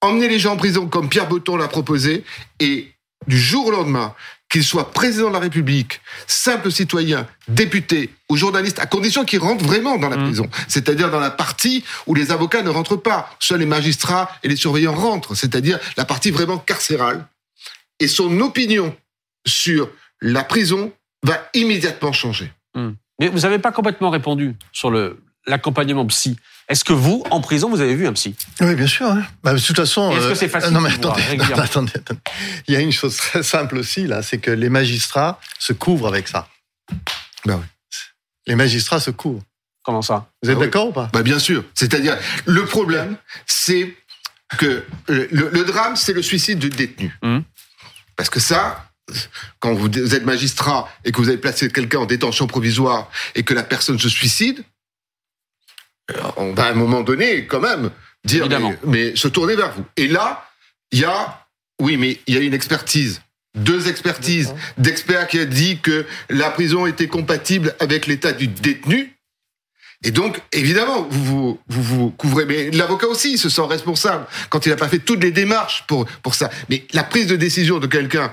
Speaker 3: Emmener les gens en prison comme Pierre Botton l'a proposé et du jour au lendemain, qu'il soit président de la République, simple citoyen, député ou journaliste, à condition qu'il rentre vraiment dans la
Speaker 1: Mmh.
Speaker 3: prison, c'est-à-dire dans la partie où les avocats ne rentrent pas, seuls les magistrats et les surveillants rentrent, c'est-à-dire la partie vraiment carcérale. Et son opinion sur la prison va immédiatement changer.
Speaker 1: Mais vous n'avez pas complètement répondu sur l'accompagnement psy. Est-ce que vous, en prison, vous avez vu un psy?
Speaker 6: Oui, bien sûr. hein. Bah, de toute façon.
Speaker 1: Est-ce que
Speaker 6: euh,
Speaker 1: c'est facile *laughs*
Speaker 6: Non, mais
Speaker 1: voir
Speaker 6: attendez, *laughs* attendez, attendez. Il y a une chose très simple aussi, là, c'est que les magistrats se couvrent avec ça.
Speaker 3: Ben oui.
Speaker 6: Les magistrats se couvrent.
Speaker 1: Comment ça?
Speaker 6: Vous êtes
Speaker 3: Ah oui.
Speaker 6: d'accord ou pas?
Speaker 3: Bah bien sûr. C'est-à-dire, le problème, c'est que le, le drame, c'est le suicide du détenu.
Speaker 1: Mhm.
Speaker 3: Parce que ça, quand vous êtes magistrat et que vous avez placé quelqu'un en détention provisoire et que la personne se suicide, on va à un moment donné, quand même, dire,
Speaker 1: Évidemment.
Speaker 3: mais, mais se tourner vers vous. Et là, il y a, oui, mais il y a une expertise. Deux expertises d'experts qui a dit que la prison était compatible avec l'état du détenu. Et donc, évidemment, vous vous, vous, vous couvrez. Mais l'avocat aussi se sent responsable quand il n'a pas fait toutes les démarches pour, pour ça. Mais la prise de décision de quelqu'un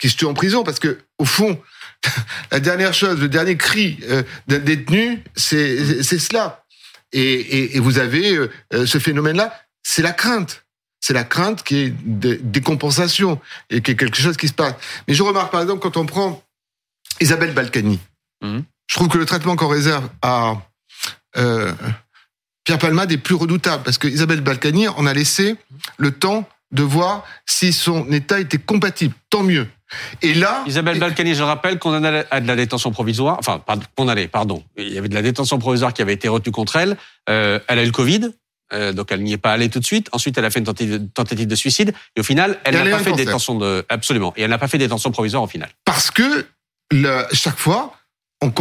Speaker 3: qui se tue en prison, parce que, au fond, *laughs* la dernière chose, le dernier cri euh, d'un détenu, c'est c'est cela. Et, et, et vous avez euh, euh, ce phénomène-là, c'est la crainte. C'est la crainte qui est des, des compensations et qui est quelque chose qui se passe. Mais je remarque, par exemple, quand on prend Isabelle Balkany,
Speaker 1: Mhm.
Speaker 3: je trouve que le traitement qu'on réserve à euh, Pierre Palmade est plus redoutable parce que Isabelle Balkany, on a laissé le temps de voir si son état était compatible. Tant mieux. Et là,
Speaker 1: Isabelle Balkany, je le rappelle, condamnée à de la détention provisoire, enfin, pas condamnée, pardon. Il y avait de la détention provisoire qui avait été retenue contre elle. Euh, elle a eu le Covid, euh, donc elle n'y est pas allée tout de suite. Ensuite, elle a fait une tentative, de suicide, et au final, elle n'a pas fait
Speaker 3: cancer.
Speaker 1: détention de, absolument, et elle n'a pas fait détention provisoire au final.
Speaker 3: parce que chaque fois, on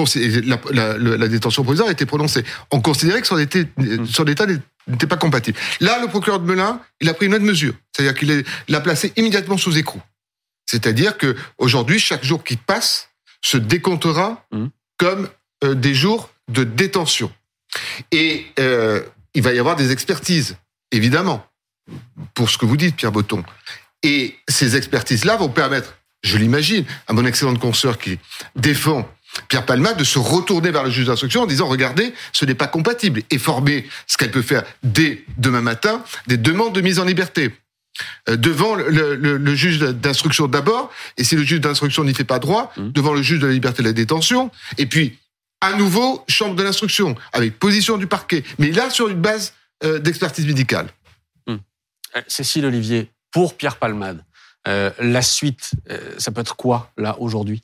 Speaker 3: la, la- la- la détention provisoire a été prononcée. On considérait que son, été- son état n'était pas compatible. Là, le procureur de Melun, il a pris une autre mesure. C'est-à-dire qu'il l'a placé immédiatement sous écrou. C'est-à-dire que aujourd'hui, chaque jour qui passe se décomptera
Speaker 1: Mhm.
Speaker 3: comme euh, des jours de détention. Et euh, il va y avoir des expertises, évidemment, pour ce que vous dites, Pierre Botton. Et ces expertises-là vont permettre, je l'imagine, à mon excellente consoeur qui défend Pierre Palma de se retourner vers le juge d'instruction en disant regardez, ce n'est pas compatible et former ce qu'elle peut faire dès demain matin des demandes de mise en liberté devant le, le- le juge d'instruction d'abord et si le juge d'instruction n'y fait pas droit
Speaker 1: Mhm.
Speaker 3: devant le juge de la liberté de la détention et puis à nouveau chambre de l'instruction avec position du parquet mais là sur une base euh, d'expertise médicale.
Speaker 1: Euh, Cécile Olivier, pour Pierre Palmade, euh, la suite, euh, ça peut être quoi, là, aujourd'hui?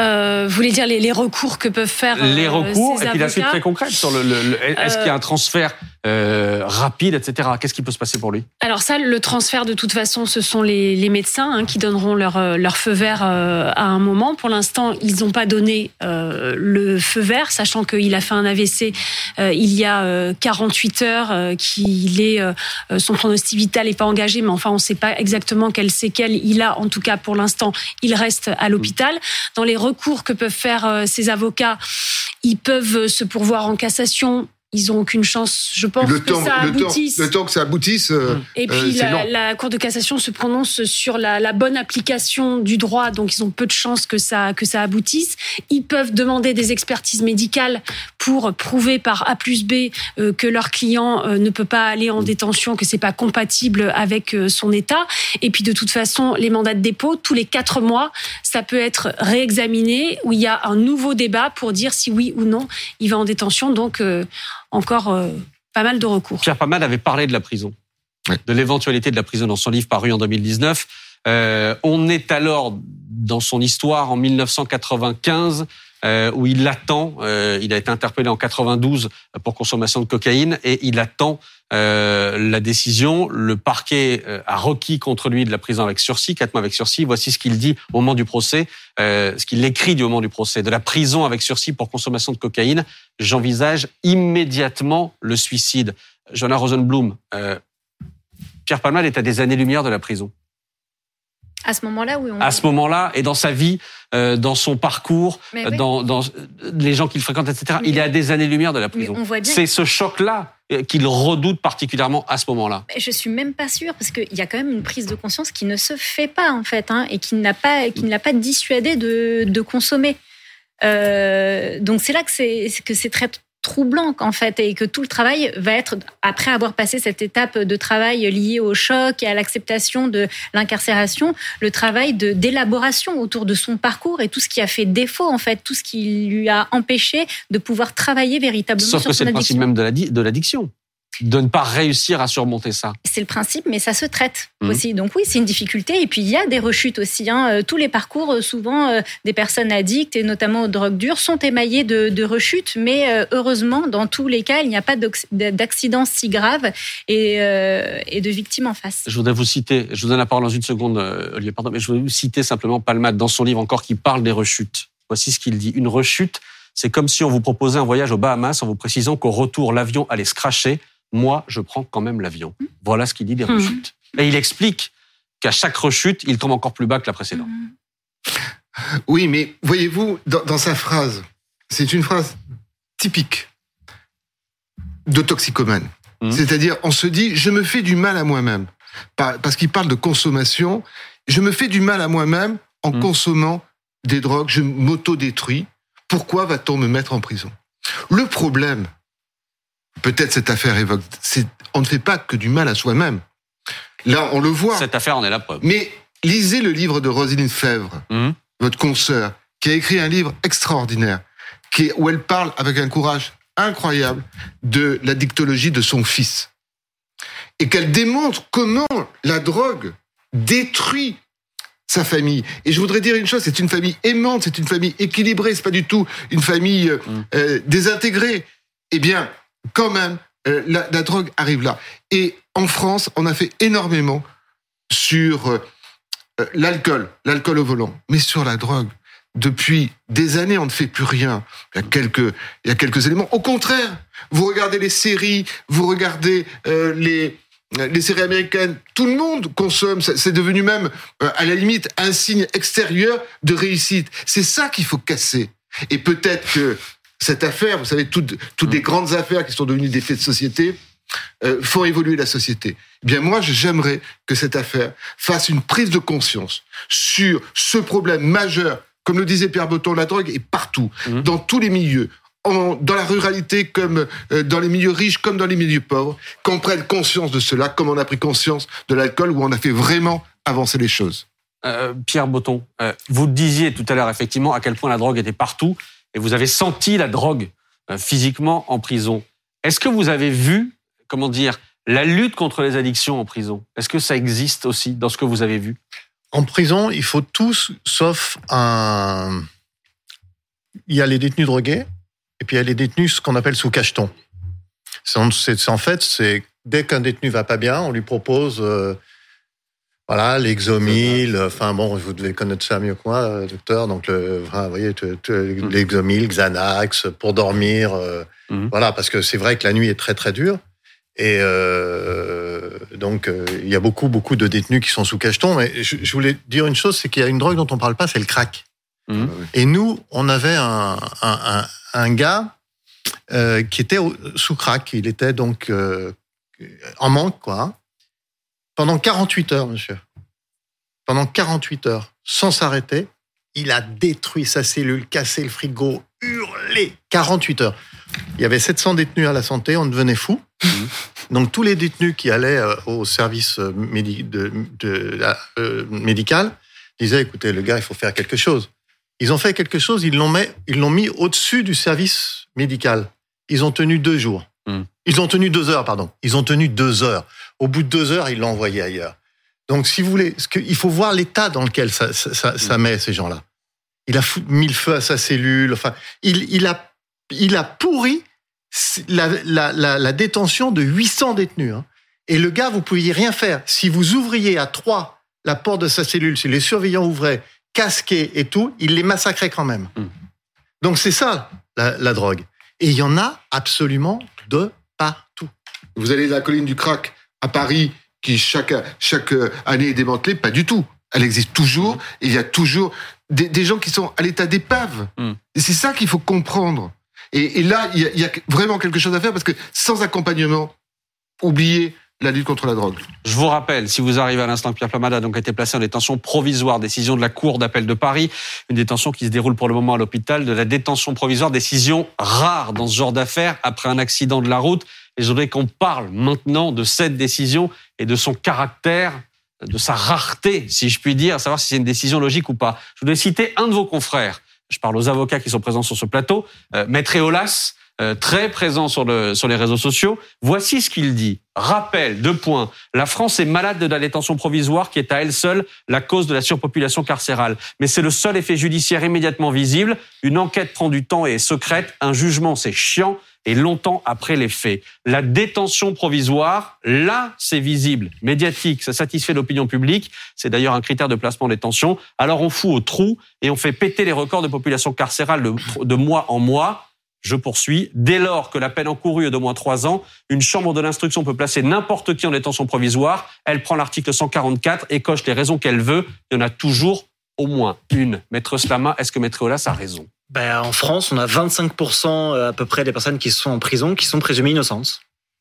Speaker 4: Euh, vous voulez dire les, les recours que peuvent faire euh,
Speaker 1: Les recours,
Speaker 4: ces
Speaker 1: et puis la suite très concrète sur le, le- le- est-ce
Speaker 4: Euh,
Speaker 1: qu'il y a un transfert euh, rapide, etc. Qu'est-ce qui peut se passer pour lui?
Speaker 4: Alors ça, le transfert, de toute façon, ce sont les, les médecins hein, qui donneront leur, euh, leur feu vert euh, à un moment. Pour l'instant, ils n'ont pas donné euh, le feu vert, sachant qu'il a fait un AVC euh, il y a euh, 48 heures, euh, qu'il est son pronostic vital n'est pas engagé, mais enfin, on ne sait pas exactement quelles séquelles il a. En tout cas, pour l'instant, il reste à l'hôpital. Dans les recours que peuvent faire ces avocats, ils peuvent se pourvoir en cassation. Ils n'ont aucune chance, je pense,
Speaker 3: le
Speaker 4: que
Speaker 3: temps,
Speaker 4: ça
Speaker 3: le temps,
Speaker 4: aboutisse.
Speaker 3: le temps que ça aboutisse. euh,
Speaker 4: Et
Speaker 3: Euh,
Speaker 4: puis
Speaker 3: c'est
Speaker 4: la, Cour de cassation se prononce sur la, la bonne application du droit, donc ils ont peu de chances que ça que ça aboutisse. Ils peuvent demander des expertises médicales pour prouver par A plus B euh, que leur client euh, ne peut pas aller en détention, que c'est pas compatible avec euh, son état. Et puis de toute façon, les mandats de dépôt tous les quatre mois, ça peut être réexaminé où il y a un nouveau débat pour dire si oui ou non il va en détention. Donc euh, encore euh, pas mal de recours.
Speaker 1: Pierre Palmade avait parlé de la prison,
Speaker 3: Ouais.
Speaker 1: de l'éventualité de la prison dans son livre paru en 2019. Euh, on est alors dans son histoire en 1995 euh, où il attend, euh, il a été interpellé en 92 pour consommation de cocaïne et il attend euh, la décision. Le parquet euh, a requis contre lui de la prison avec sursis, quatre mois avec sursis. Voici ce qu'il dit au moment du procès, euh, ce qu'il écrit du moment du procès. De la prison avec sursis pour consommation de cocaïne, j'envisage immédiatement le suicide. Jonas Rosenblum, euh, Pierre Palmade est à des années-lumière de la prison.
Speaker 9: À ce moment-là, oui. On...
Speaker 1: À ce moment-là, et dans sa vie, euh, dans son parcours, euh,
Speaker 9: oui.
Speaker 1: dans, dans les gens qu'il fréquente, etc.,
Speaker 9: Mais-
Speaker 1: il est à des années-lumière de la prison.
Speaker 9: on voit bien.
Speaker 1: C'est ce choc-là euh, qu'il redoute particulièrement à ce moment-là.
Speaker 9: Je suis même pas sûre parce qu'il y a quand même une prise de conscience qui ne se fait pas en fait hein, et qui n'a pas qui ne l'a pas dissuadé de, de consommer. Euh, donc c'est là que c'est que c'est très troublant en fait et que tout le travail va être après avoir passé cette étape de travail liée au choc et à l'acceptation de l'incarcération, le travail de d'élaboration autour de son parcours et tout ce qui a fait défaut en fait, tout ce qui lui a empêché de pouvoir travailler véritablement
Speaker 1: Sauf
Speaker 9: sur
Speaker 1: que c'est
Speaker 9: son
Speaker 1: le principe
Speaker 9: addiction.
Speaker 1: même de l'addiction. De ne pas réussir à surmonter ça.
Speaker 9: C'est le principe, mais ça se traite
Speaker 1: Mhm.
Speaker 9: aussi. Donc oui, c'est une difficulté. Et puis il y a des rechutes aussi. hein. Euh, Tous les parcours, euh, souvent, euh, des personnes addictes et notamment aux drogues dures sont émaillés de, de rechutes. Mais euh, heureusement, dans tous les cas, il n'y a pas d'accident si grave et, euh, et de victimes en face.
Speaker 1: Je voudrais vous citer, je vous donne la parole dans une seconde, Olivier, pardon, mais je voudrais vous citer simplement Palmade dans son livre encore qui parle des rechutes. Voici ce qu'il dit. Une rechute, c'est comme si on vous proposait un voyage aux Bahamas en vous précisant qu'au retour, l'avion allait se cracher. Moi, je prends quand même l'avion. Voilà ce qu'il dit des
Speaker 4: Mhm.
Speaker 1: rechutes. Et il explique qu'à chaque rechute, il tombe encore plus bas que la précédente.
Speaker 3: Oui, mais voyez-vous, dans, dans sa phrase, c'est une phrase typique de toxicomane. C'est-à-dire, on se dit, je me fais du mal à moi-même. Par- Parce qu'il parle de consommation. Je me fais du mal à moi-même en consommant des drogues. Je m'auto-détruis. Pourquoi va-t-on me mettre en prison? Le problème, peut-être cette affaire évoque, on ne fait pas que du mal à soi-même. Là, on le voit.
Speaker 1: Cette affaire en est la preuve.
Speaker 3: Mais lisez le livre de Roselyne Fèvre,
Speaker 1: Mhm.
Speaker 3: votre consoeur, qui a écrit un livre extraordinaire, qui, où elle parle avec un courage incroyable de la dictologie de son fils. Et qu'elle démontre comment la drogue détruit sa famille. Et je voudrais dire une chose, c'est une famille aimante, c'est une famille équilibrée, c'est pas du tout une famille euh,
Speaker 1: Mm.
Speaker 3: euh, désintégrée. Eh bien, quand même, euh, la, drogue arrive là. Et en France, on a fait énormément sur euh, euh, l'alcool, l'alcool au volant, mais sur la drogue. Depuis des années, on ne fait plus rien. Il y a quelques, éléments. Au contraire, vous regardez les séries, vous regardez les séries américaines, tout le monde consomme. C'est devenu même, à la limite, un signe extérieur de réussite. C'est ça qu'il faut casser. Et peut-être que cette affaire, vous savez, toutes, toutes les grandes affaires qui sont devenues des faits de société, euh, font évoluer la société. Eh bien, moi, j'aimerais que cette affaire fasse une prise de conscience sur ce problème majeur. Comme le disait Pierre Botton, la drogue est partout,
Speaker 1: Mhm.
Speaker 3: dans tous les milieux. En- dans la ruralité comme euh, dans les milieux riches comme dans les milieux pauvres, qu'on prenne conscience de cela, comme on a pris conscience de l'alcool, où on a fait vraiment avancer les choses.
Speaker 1: Euh, Pierre Botton, vous disiez tout à l'heure effectivement à quel point la drogue était partout et vous avez senti la drogue euh, physiquement en prison. Est-ce que vous avez vu, comment dire, la lutte contre les addictions en prison? Est-ce que ça existe aussi dans ce que vous avez vu?
Speaker 6: En prison, il faut tous, sauf un. Il y a les détenus drogués, et puis il y a les détenus ce qu'on appelle sous cacheton. C'est en, fait, c'est dès qu'un détenu va pas bien, on lui propose, euh, voilà, l'exomil. Enfin bon, vous devez connaître ça mieux que moi, euh, docteur. Donc, le, vous voyez, tu- l'exomil, Xanax pour dormir. euh,
Speaker 1: Mhm.
Speaker 6: Voilà, parce que c'est vrai que la nuit est très très dure. Et euh, donc, euh, il y a beaucoup, beaucoup de détenus qui sont sous cacheton. Mais je, je voulais dire une chose, c'est qu'il y a une drogue dont on parle pas, c'est le crack.
Speaker 1: Mhm.
Speaker 6: Et nous, on avait un, un, un, un gars euh, qui était sous crack. Il était donc euh, en manque, quoi. Pendant 48 heures, monsieur. Pendant 48 heures, sans s'arrêter, il a détruit sa cellule, cassé le frigo, hurlé. 48 heures. Il y avait 700 détenus à la santé, on devenait fou. Donc tous les détenus qui allaient euh, au service euh, médi- de, de- la- euh, médical disaient écoutez, le gars, il faut faire quelque chose. Ils ont fait quelque chose, ils l'ont mis, ils l'ont mis au-dessus du service médical. Ils ont tenu deux jours.
Speaker 1: Mm.
Speaker 6: Ils ont tenu deux heures, pardon. Ils ont tenu deux heures. Au bout de deux heures, ils l'ont envoyé ailleurs. Donc, si vous voulez, ce que- il faut voir l'état dans lequel ça, ça, ça- ça met ces gens-là. Il a mis le feu à sa cellule. Enfin, il, il a, il a pourri la, la, la, la détention de 800 détenus. hein. Et le gars, vous pouviez rien faire. Si vous ouvriez à trois la porte de sa cellule, si les surveillants ouvraient, casqués et tout, il les massacrait quand même.
Speaker 1: Mm.
Speaker 6: Donc c'est ça, la, la drogue. Et il y en a absolument de partout.
Speaker 3: Vous allez à la colline du crack à Paris, qui chaque, chaque année est démantelée, pas du tout. Elle existe toujours, et il y a toujours des, des gens qui sont à l'état d'épave.
Speaker 1: Mm.
Speaker 3: Et c'est ça qu'il faut comprendre. Et, et là, il y, a, il y a vraiment quelque chose à faire, parce que sans accompagnement, oubliez la lutte contre la drogue.
Speaker 1: Je vous rappelle, si vous arrivez à l'instant, Pierre Plamade a donc été placé en détention provisoire, décision de la Cour d'appel de Paris, une détention qui se déroule pour le moment à l'hôpital, de la détention provisoire, décision rare dans ce genre d'affaires après un accident de la route. Et je voudrais qu'on parle maintenant de cette décision et de son caractère, de sa rareté, si je puis dire, à savoir si c'est une décision logique ou pas. Je voudrais citer un de vos confrères. Je parle aux avocats qui sont présents sur ce plateau, euh, Maître Eolas, euh, très présent sur, le, sur les réseaux sociaux. Voici ce qu'il dit. Rappel, deux points. La France est malade de la détention provisoire qui est à elle seule la cause de la surpopulation carcérale. Mais c'est le seul effet judiciaire immédiatement visible. Une enquête prend du temps et est secrète. Un jugement, c'est chiant et longtemps après les faits. La détention provisoire, là, c'est visible, médiatique, ça satisfait l'opinion publique. C'est d'ailleurs un critère de placement en détention. Alors on fout au trou et on fait péter les records de population carcérale de, de mois en mois. Je poursuis. Dès lors que la peine encourue est d'au moins trois ans, une chambre de l'instruction peut placer n'importe qui en détention provisoire. Elle prend l'article 144 et coche les raisons qu'elle veut. Il y en a toujours au moins une. Maître Slama, est-ce que Maître Olas a raison?
Speaker 5: Ben, en France, on a 25% à peu près des personnes qui sont en prison qui sont présumées innocentes.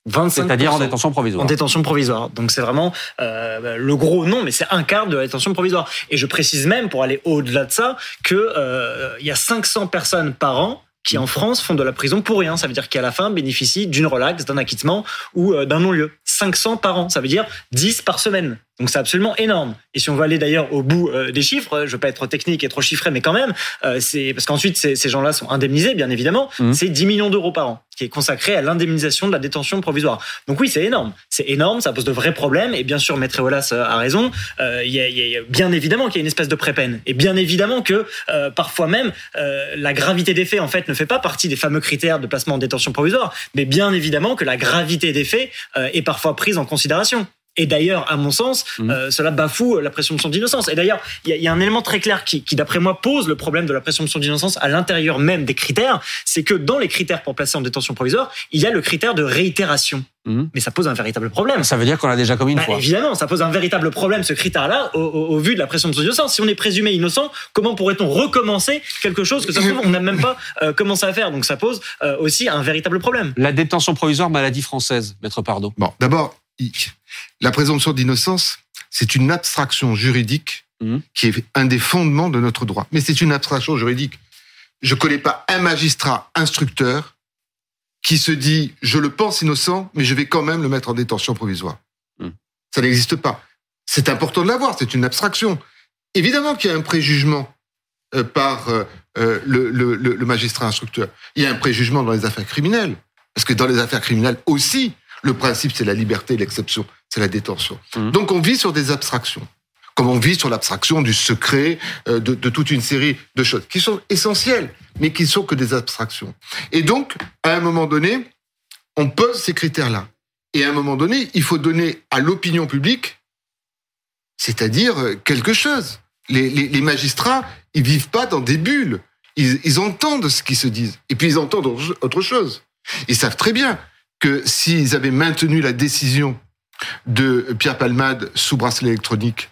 Speaker 5: 25%.
Speaker 1: C'est-à-dire en détention provisoire.
Speaker 5: En détention provisoire. Donc c'est vraiment euh, le gros non, mais c'est un quart de la détention provisoire. Et je précise même, pour aller au-delà de ça, que euh, y a 500 personnes par an qui en France font de la prison pour rien. Ça veut dire qu'à la fin bénéficient d'une relaxe, d'un acquittement ou euh, d'un non-lieu. 500 par an, ça veut dire 10 par semaine. Donc c'est absolument énorme. Et si on va aller d'ailleurs au bout euh, des chiffres, je veux pas être technique et trop chiffré, mais quand même, euh, c'est parce qu'ensuite ces, ces gens-là sont indemnisés, bien évidemment.
Speaker 1: Mhm.
Speaker 5: C'est 10 millions d'euros par an qui est consacré à l'indemnisation de la détention provisoire. Donc oui, c'est énorme. C'est énorme, ça pose de vrais problèmes. Et bien sûr, Maître Eolas euh, a raison. Euh, Il y, a, y a bien évidemment qu'il y a une espèce de prépeine. Et bien évidemment que euh, parfois même, euh, la gravité des faits, en fait, ne fait pas partie des fameux critères de placement en détention provisoire. Mais bien évidemment que la gravité des faits euh, est parfois prise en considération. Et d'ailleurs, à mon sens,
Speaker 1: Mhm.
Speaker 5: euh, cela bafoue la présomption d'innocence. Et d'ailleurs, il y, a- il y a un élément très clair qui, qui d'après moi, pose le problème de la présomption d'innocence à l'intérieur même des critères. C'est que dans les critères pour placer en détention provisoire, il y a le critère de réitération.
Speaker 1: Mhm.
Speaker 5: Mais ça pose un véritable problème.
Speaker 1: Ça veut dire qu'on l'a déjà commis une
Speaker 5: Bah,
Speaker 1: fois.
Speaker 5: évidemment, ça pose un véritable problème, ce critère-là, au, au- au vu de la présomption d'innocence. Si on est présumé innocent, comment pourrait-on recommencer quelque chose que ça se trouve, on n'a même pas euh, commencé à faire Donc ça pose euh, aussi un véritable problème.
Speaker 1: La détention provisoire, maladie française, Maître Pardot.
Speaker 3: Bon, d'abord, la présomption d'innocence, c'est une abstraction juridique
Speaker 1: Mhm.
Speaker 3: qui est un des fondements de notre droit. Mais c'est une abstraction juridique. Je connais pas un magistrat instructeur qui se dit je le pense innocent, mais je vais quand même le mettre en détention provisoire.
Speaker 1: Mhm.
Speaker 3: Ça n'existe pas. C'est important de l'avoir, c'est une abstraction. Évidemment qu'il y a un préjugement euh, par euh, euh, le- le magistrat instructeur. Il y a un préjugement dans les affaires criminelles. Parce que dans les affaires criminelles aussi, le principe, c'est la liberté, l'exception, c'est la détention.
Speaker 1: Mhm.
Speaker 3: Donc on vit sur des abstractions. Comme on vit sur l'abstraction du secret, euh, de, de toute une série de choses qui sont essentielles, mais qui sont que des abstractions. Et donc, à un moment donné, on pose ces critères-là. Et à un moment donné, il faut donner à l'opinion publique, c'est-à-dire euh, quelque chose. Les, les, les magistrats, ils vivent pas dans des bulles. Ils, ils entendent ce qui se disent. Et puis ils entendent autre chose. Ils savent très bien que s'ils avaient maintenu la décision de Pierre Palmade sous bracelet électronique,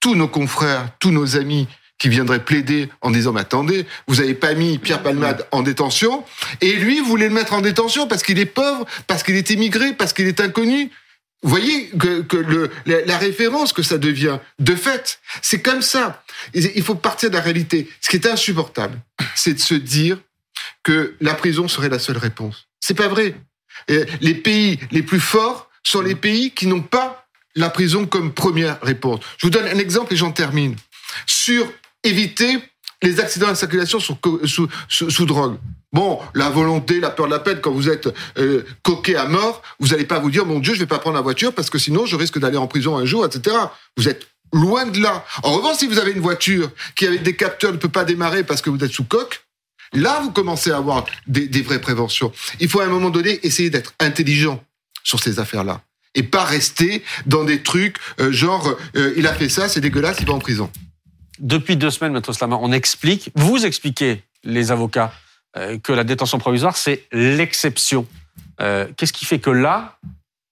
Speaker 3: tous nos confrères, tous nos amis qui viendraient plaider en disant, mais attendez, vous n'avez pas mis Pierre Palmade en détention, et lui, voulez le mettre en détention parce qu'il est pauvre, parce qu'il est immigré, parce qu'il est inconnu. Vous voyez que, la, référence que ça devient, de fait, c'est comme ça. Il faut partir de la réalité. Ce qui est insupportable, c'est de se dire que la prison serait la seule réponse. C'est pas vrai. Les pays les plus forts sont les pays qui n'ont pas la prison comme première réponse. Je vous donne un exemple et j'en termine. Sur éviter les accidents de circulation sous, sous, drogue. Bon, la volonté, la peur de la peine, quand vous êtes euh, coqué à mort, vous n'allez pas vous dire, mon Dieu, je vais pas prendre la voiture parce que sinon je risque d'aller en prison un jour, etc. Vous êtes loin de là. En revanche, si vous avez une voiture qui avec des capteurs ne peut pas démarrer parce que vous êtes sous coque, Là, vous commencez à avoir des, vraies préventions. Il faut à un moment donné essayer d'être intelligent sur ces affaires-là et pas rester dans des trucs euh, genre euh, il a fait ça, c'est dégueulasse, il va en prison.
Speaker 1: Depuis deux semaines, Maître Slama, on explique, vous expliquez, les avocats, euh, que la détention provisoire, c'est l'exception. Euh, Qu'est-ce qui fait que là,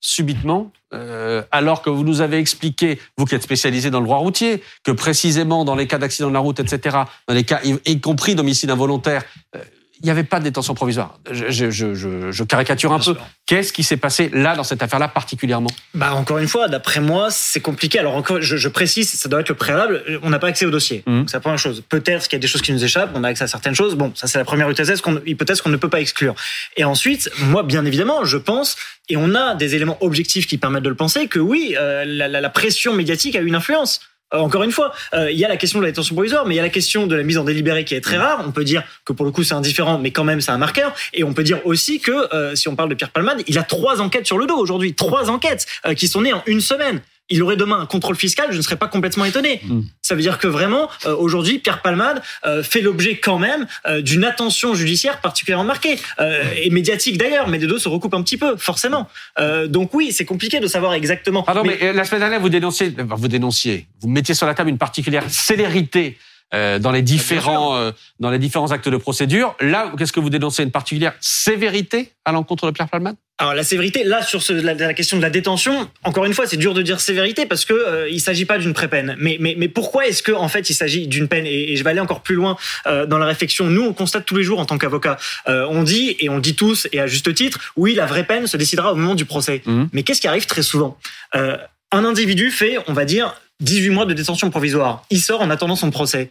Speaker 1: subitement, euh, alors que vous nous avez expliqué, vous qui êtes spécialisé dans le droit routier, que précisément dans les cas d'accident de la route, etc., dans les cas, y, y compris d'homicide involontaire, euh, il n'y avait pas de détention provisoire. Je, je, je, je- caricature un
Speaker 5: Bien
Speaker 1: peu. Qu'est-ce qui s'est passé là, dans cette affaire-là particulièrement?
Speaker 5: Bah encore une fois, d'après moi, c'est compliqué. Alors encore, je, je précise, ça doit être le préalable. On n'a pas accès au dossier.
Speaker 1: Mhm.
Speaker 5: C'est la première chose. Peut-être qu'il y a des choses qui nous échappent. On a accès à certaines choses. Bon, ça c'est la première hypothèse qu'on hypothèse qu'on ne peut pas exclure. Et ensuite, moi, bien évidemment, je pense, et on a des éléments objectifs qui permettent de le penser, que oui, euh, la, la- la pression médiatique a eu une influence. Euh, encore une fois, euh, il y a la question de la détention provisoire, mais il y a la question de la mise en délibéré qui est très rare. On peut dire que pour le coup c'est indifférent, mais quand même c'est un marqueur. Et on peut dire aussi que euh, si on parle de Pierre Palmade, il a trois enquêtes sur le dos aujourd'hui, trois enquêtes euh, qui sont nées en une semaine. Il aurait demain un contrôle fiscal, je ne serais pas complètement étonné.
Speaker 1: Mm.
Speaker 5: Ça veut dire que vraiment, euh, aujourd'hui, Pierre Palmade euh, fait l'objet quand même euh, d'une attention judiciaire particulièrement marquée, et médiatique d'ailleurs, mais les deux se recoupent un petit peu, forcément. Donc oui, c'est compliqué de savoir exactement.
Speaker 1: Pardon, mais, euh, la semaine dernière, vous dénonciez, vous dénonciez, vous mettiez sur la table une particulière célérité dans les différents dans les différents actes de procédure. Là, qu'est-ce que vous dénoncez Une particulière sévérité à l'encontre de Pierre Palmade?
Speaker 5: Alors la sévérité, là sur ce, la, la question de la détention, encore une fois, c'est dur de dire sévérité parce que euh, il s'agit pas d'une prépeine. Mais, mais, mais pourquoi est-ce que en fait il s'agit d'une peine? Et, et je vais aller encore plus loin euh, dans la réflexion. Nous, on constate tous les jours en tant qu'avocat, euh, on dit et on dit tous et à juste titre, oui, la vraie peine se décidera au moment du procès.
Speaker 1: Mhm.
Speaker 5: Mais qu'est-ce qui arrive très souvent? Euh, Un individu fait, on va dire, 18 mois de détention provisoire. Il sort en attendant son procès.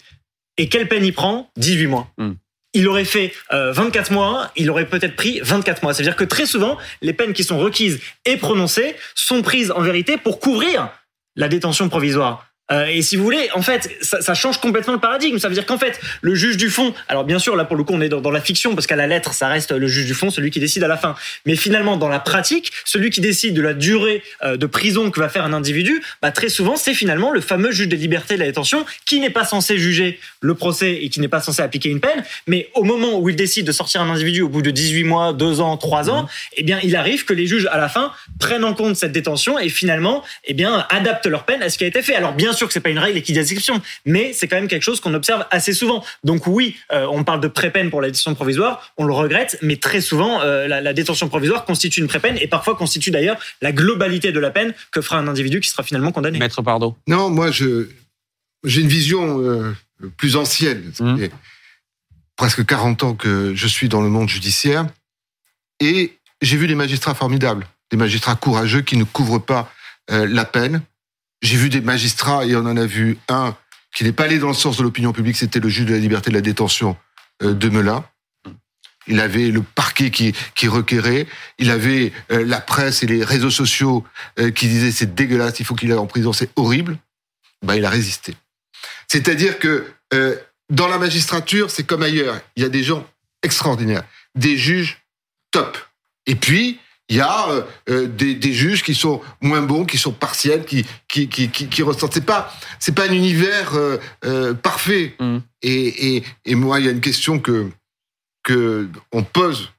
Speaker 5: Et quelle peine il prend? 18 mois.
Speaker 1: Mhm.
Speaker 5: Il aurait fait euh, 24 mois, il aurait peut-être pris 24 mois. C'est-à-dire que très souvent, les peines qui sont requises et prononcées sont prises en vérité pour couvrir la détention provisoire. Euh, et si vous voulez, en fait, ça, ça change complètement le paradigme. Ça veut dire qu'en fait, le juge du fond, alors bien sûr, là pour le coup, on est dans, dans la fiction parce qu'à la lettre, ça reste le juge du fond, celui qui décide à la fin. Mais finalement, dans la pratique, celui qui décide de la durée euh, de prison que va faire un individu, bah, très souvent, c'est finalement le fameux juge des libertés de la détention qui n'est pas censé juger le procès et qui n'est pas censé appliquer une peine. Mais au moment où il décide de sortir un individu au bout de 18 mois, 2 ans, 3 ans, eh bien, il arrive que les juges, à la fin, prennent en compte cette détention et finalement, eh bien, adaptent leur peine à ce qui a été fait. Alors, bien sûr que c'est pas une règle et qu'il y a des exceptions, mais c'est quand même quelque chose qu'on observe assez souvent. Donc oui, euh, on parle de pré-peine pour la détention provisoire, on le regrette, mais très souvent, euh, la, la détention provisoire constitue une pré-peine et parfois constitue d'ailleurs la globalité de la peine que fera un individu qui sera finalement condamné.
Speaker 1: Maître Pardo.
Speaker 3: Non, moi, je j'ai une vision euh, plus ancienne. Fait presque 40 ans que je suis dans le monde judiciaire et j'ai vu des magistrats formidables, des magistrats courageux qui ne couvrent pas euh, la peine. J'ai vu des magistrats, et on en a vu un qui n'est pas allé dans le sens de l'opinion publique, c'était le juge de la liberté de la détention euh, de Melun. Il avait le parquet qui, qui requérait, il avait euh, la presse et les réseaux sociaux euh, qui disaient c'est dégueulasse, il faut qu'il aille en prison, c'est horrible. Ben, il a résisté. C'est-à-dire que dans la magistrature, c'est comme ailleurs. Il y a des gens extraordinaires, des juges top. Et puis, il y a euh, euh, des, des juges qui sont moins bons, qui sont partiels, qui qui qui qui, qui ressortent. C'est pas c'est pas un univers euh, euh, parfait.
Speaker 1: Mhm.
Speaker 3: Et, et et moi, il y a une question que que on pose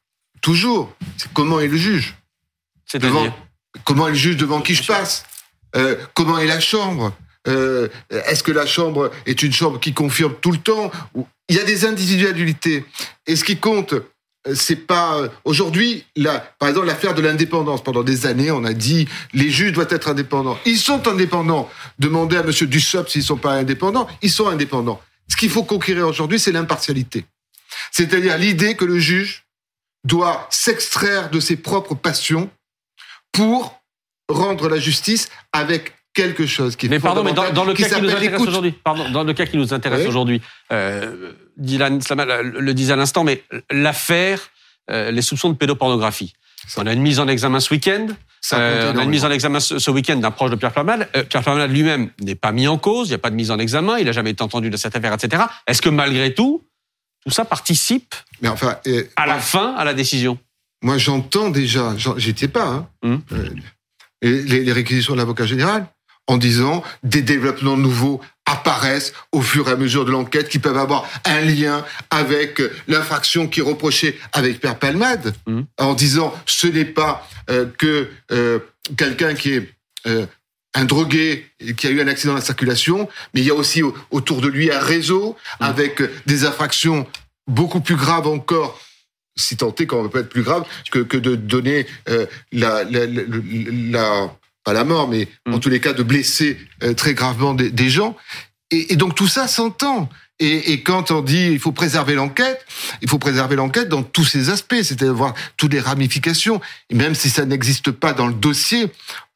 Speaker 3: toujours. C'est comment est le juge
Speaker 1: C'est-à-dire
Speaker 3: devant comment est le juge devant qui je passe? Comment est la chambre? Est-ce que la chambre est une chambre qui confirme tout le temps? Il y a des individualités. Et ce qui compte, c'est pas euh, aujourd'hui. Par exemple, l'affaire de l'indépendance. Pendant des années, on a dit les juges doivent être indépendants. Ils sont indépendants. Demandez à Monsieur Dussopt s'ils sont pas indépendants. Ils sont indépendants. Ce qu'il faut conquérir aujourd'hui, c'est l'impartialité. C'est-à-dire l'idée que le juge doit s'extraire de ses propres passions pour rendre la justice avec quelque chose qui est
Speaker 1: Mais pardon, mais dans, le cas qui nous intéresse aujourd'hui, pardon, dans le cas qui nous intéresse
Speaker 3: Oui.
Speaker 1: aujourd'hui, euh, Dylan Slama le disait à l'instant, mais l'affaire, euh, les soupçons de pédopornographie.
Speaker 3: Ça.
Speaker 1: On a une mise en examen ce week-end. Euh, on a une mise en examen ce, ce week-end d'un proche de Pierre Palmade. Euh, Pierre Palmade lui-même n'est pas mis en cause. Il n'y a pas de mise en examen. Il n'a jamais été entendu de cette affaire, etc. Est-ce que malgré tout, tout ça participe
Speaker 3: Mais enfin,
Speaker 1: à la fin à la décision?
Speaker 3: Moi, j'entends déjà, j'étais pas, hein, les, les réquisitions de l'avocat général en disant des développements nouveaux apparaissent au fur et à mesure de l'enquête, qui peuvent avoir un lien avec l'infraction qui est reprochée avec Père Palmade,
Speaker 1: Mhm.
Speaker 3: en disant ce n'est pas euh, que euh, quelqu'un qui est euh, un drogué qui a eu un accident de la circulation, mais il y a aussi au- autour de lui un réseau avec des infractions beaucoup plus graves encore si tant est qu'on peut être plus grave que, que de donner euh, la, la, la, la- pas la mort, mais en tous les cas de blesser euh, très gravement des, des gens. Et, et donc tout ça s'entend. Et, et quand on dit il faut préserver l'enquête, il faut préserver l'enquête dans tous ses aspects, c'est-à-dire voir toutes les ramifications. Et même si ça n'existe pas dans le dossier,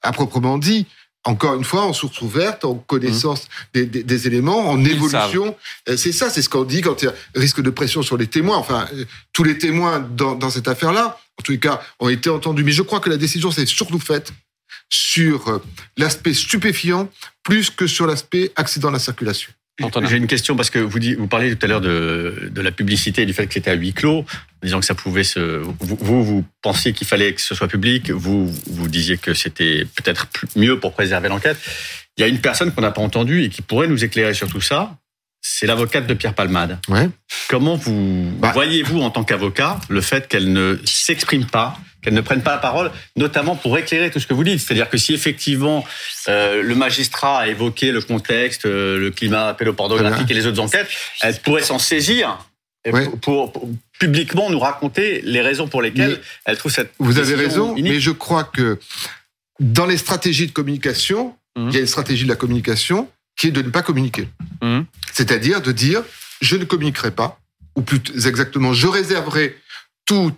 Speaker 3: à proprement dit, encore une fois, en source ouverte, en connaissance des, des- des éléments, en évolution. Euh, C'est ça, c'est ce qu'on dit quand il y a risque de pression sur les témoins. Enfin, euh, tous les témoins dans, dans cette affaire-là, en tous les cas, ont été entendus. Mais je crois que la décision s'est surtout faite sur euh, l'aspect stupéfiant plus que sur l'aspect accident de la circulation.
Speaker 8: J'ai une question parce que vous, vous parlez tout à l'heure de, de la publicité et du fait que c'était à huis clos, en disant que ça pouvait se. Vous, vous, vous pensiez qu'il fallait que ce soit public, vous, vous disiez que c'était peut-être mieux pour préserver l'enquête. Il y a une personne qu'on n'a pas entendue et qui pourrait nous éclairer sur tout ça. C'est l'avocate de Pierre Palmade.
Speaker 3: Ouais.
Speaker 8: Comment vous
Speaker 3: Bah.
Speaker 8: voyez-vous en tant qu'avocat le fait qu'elle ne s'exprime pas, qu'elle ne prenne pas la parole, notamment pour éclairer tout ce que vous dites? C'est-à-dire que si effectivement euh, le magistrat a évoqué le contexte, euh, le climat pédopornographique et les autres enquêtes, elle pourrait s'en saisir
Speaker 3: Ouais.
Speaker 8: pour, publiquement nous raconter les raisons pour lesquelles
Speaker 3: Mais
Speaker 8: elle trouve cette
Speaker 3: Vous avez raison, mais je crois que dans les stratégies de communication,
Speaker 1: Mhm.
Speaker 3: il y a une stratégie de la communication qui est de ne pas communiquer.
Speaker 1: Mhm.
Speaker 3: C'est-à-dire de dire je ne communiquerai pas, ou plus exactement, je réserverai euh,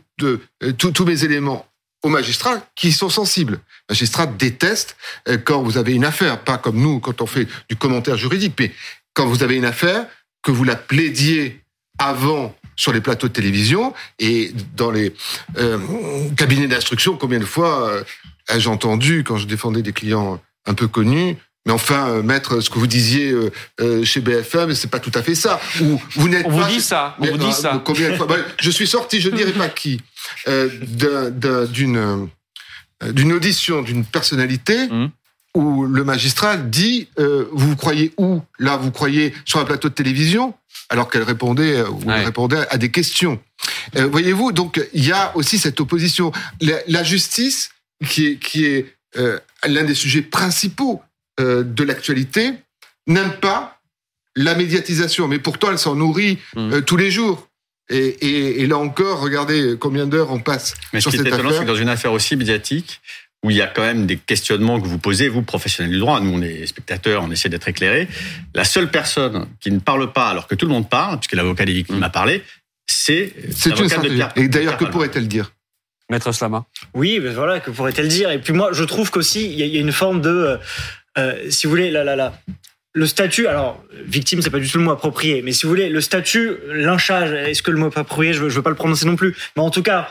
Speaker 3: tous mes éléments aux magistrats qui sont sensibles. Les magistrats détestent euh, quand vous avez une affaire, pas comme nous quand on fait du commentaire juridique, mais quand vous avez une affaire, que vous la plaidiez avant sur les plateaux de télévision et dans les euh, cabinets d'instruction, combien de fois euh, ai-je entendu quand je défendais des clients un peu connus mais enfin, euh, maître, ce que vous disiez euh, euh, chez BFM, c'est pas tout à fait ça. Ou vous n'êtes
Speaker 1: On vous dit ça, on vous dit ça.
Speaker 3: Combien de fois Bah, Je suis sorti, je ne dirais pas qui, d'un- d'un- d'une d'une audition d'une personnalité
Speaker 1: Mhm.
Speaker 3: où le magistrat dit euh, vous vous croyez où? Là, vous croyez sur un plateau de télévision? Alors qu'elle répondait euh,
Speaker 1: Ouais.
Speaker 3: répondait à des questions. Euh, Voyez-vous, donc il y a aussi cette opposition. La, la justice, qui est, qui est l'un des sujets principaux euh, de l'actualité, n'aime pas la médiatisation, mais pourtant elle s'en nourrit
Speaker 1: Mhm.
Speaker 3: euh, tous les jours. Et, et, et là encore, regardez combien d'heures on passe
Speaker 8: Mais ce
Speaker 3: sur
Speaker 8: qui est étonnant, c'est que dans une affaire aussi médiatique, où il y a quand même des questionnements que vous posez, vous, professionnels du droit, nous, on est spectateurs, on essaie d'être éclairés, la seule personne qui ne parle pas alors que tout le monde parle, puisque l'avocat des victimes a parlé, c'est
Speaker 3: C'est une
Speaker 8: de
Speaker 3: stratégie.
Speaker 8: Pierre-
Speaker 3: Et d'ailleurs, que pourrait-elle dire?
Speaker 1: Maître Slama.
Speaker 5: Oui, ben voilà, que pourrait-elle dire? Et puis moi, je trouve qu'aussi, il y, a- il y a une forme de, euh, si vous voulez, la, la, la, le statut, alors, victime, c'est pas du tout le mot approprié, mais si vous voulez, le statut, lynchage, est-ce que le mot approprié, je veux, je veux pas le prononcer non plus, mais en tout cas,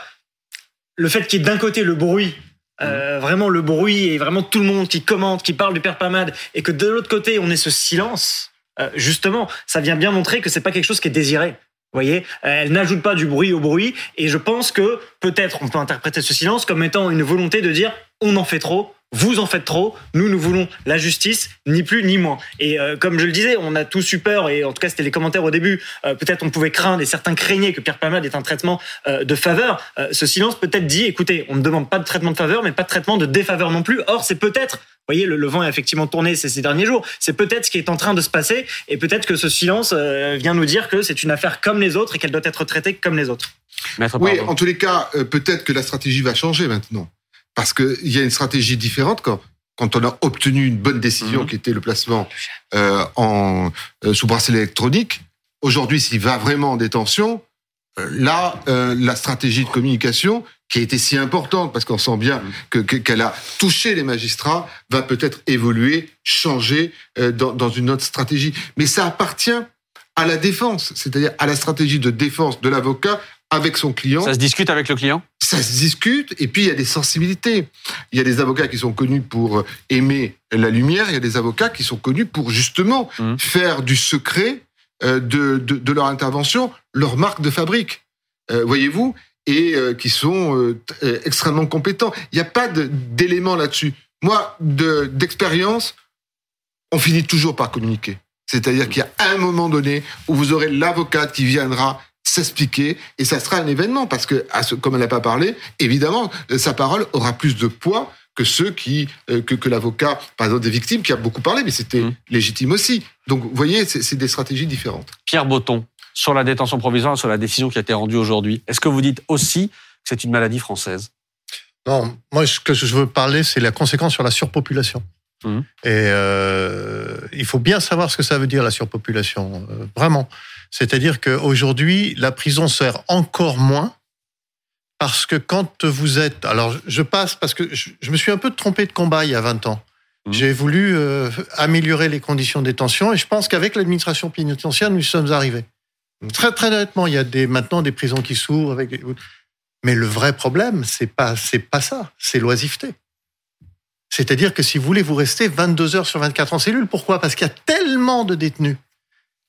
Speaker 5: le fait qu'il y ait d'un côté le bruit, euh, vraiment le bruit et vraiment tout le monde qui commente, qui parle du père Pamade, et que de l'autre côté, on ait ce silence, euh, justement, ça vient bien montrer que c'est pas quelque chose qui est désiré. Vous voyez, elle n'ajoute pas du bruit au bruit, et je pense que peut-être on peut interpréter ce silence comme étant une volonté de dire on en fait trop, vous en faites trop, nous nous voulons la justice, ni plus ni moins. Et euh, comme je le disais, on a tous eu peur, et en tout cas c'était les commentaires au début, euh, peut-être on pouvait craindre, et certains craignaient que Pierre Palmade ait un traitement euh, de faveur. Euh, ce silence peut-être dit, écoutez, on ne demande pas de traitement de faveur, mais pas de traitement de défaveur non plus. Or c'est peut-être, vous voyez, le, le vent a effectivement tourné ces, ces derniers jours, c'est peut-être ce qui est en train de se passer, et peut-être que ce silence euh, vient nous dire que c'est une affaire comme les autres et qu'elle doit être traitée comme les autres.
Speaker 1: Maître
Speaker 3: Oui,
Speaker 1: Pardon.
Speaker 3: en tous les cas, euh, peut-être que la stratégie va changer maintenant. Parce qu'il y a une stratégie différente quand, quand on a obtenu une bonne décision
Speaker 1: Mhm.
Speaker 3: qui était le placement euh, en, euh, sous bracelet électronique. Aujourd'hui, s'il va vraiment en détention, euh, là, euh, la stratégie de communication, qui a été si importante, parce qu'on sent bien que- que- qu'elle a touché les magistrats, va peut-être évoluer, changer euh, dans, dans une autre stratégie. Mais ça appartient à la défense, c'est-à-dire à la stratégie de défense de l'avocat avec son client
Speaker 1: Ça se discute avec le client?
Speaker 3: Ça se discute et puis il y a des sensibilités. Il y a des avocats qui sont connus pour aimer la lumière, il y a des avocats qui sont connus pour justement
Speaker 1: Mhm.
Speaker 3: faire du secret euh, de, de, de leur intervention leur marque de fabrique. Euh, Voyez-vous? Et euh, qui sont euh, euh, extrêmement compétents. Il n'y a pas d'éléments là-dessus. Moi, de- d'expérience, on finit toujours par communiquer. C'est-à-dire qu'il y a un moment donné où vous aurez l'avocate qui viendra s'expliquer et ça sera un événement parce que, comme elle n'a pas parlé, évidemment, sa parole aura plus de poids que ceux qui euh, que, que l'avocat, par exemple des victimes, qui a beaucoup parlé, mais c'était mmh. légitime aussi. Donc, vous voyez, c'est des stratégies différentes.
Speaker 1: Pierre Botton, sur la détention provisoire, sur la décision qui a été rendue aujourd'hui, est-ce que vous dites aussi que c'est une maladie française?
Speaker 6: Non, moi, ce que je veux parler, c'est la conséquence sur la surpopulation. Mmh. Et euh, il faut bien savoir ce que ça veut dire la surpopulation, euh, vraiment. C'est-à-dire qu'aujourd'hui, la prison sert encore moins parce que quand vous êtes... Alors, je passe parce que je, me suis un peu trompé de combat il y a 20 ans. Mmh. J'ai voulu euh, améliorer les conditions de détention et je pense qu'avec l'administration pénitentiaire, nous y sommes arrivés. Mmh. Très, très honnêtement, il y a des, maintenant des prisons qui s'ouvrent avec... Mais le vrai problème, c'est pas, c'est pas ça, c'est l'oisiveté. C'est-à-dire que si vous voulez, vous restez 22 heures sur 24 en cellule. Pourquoi? Parce qu'il y a tellement de détenus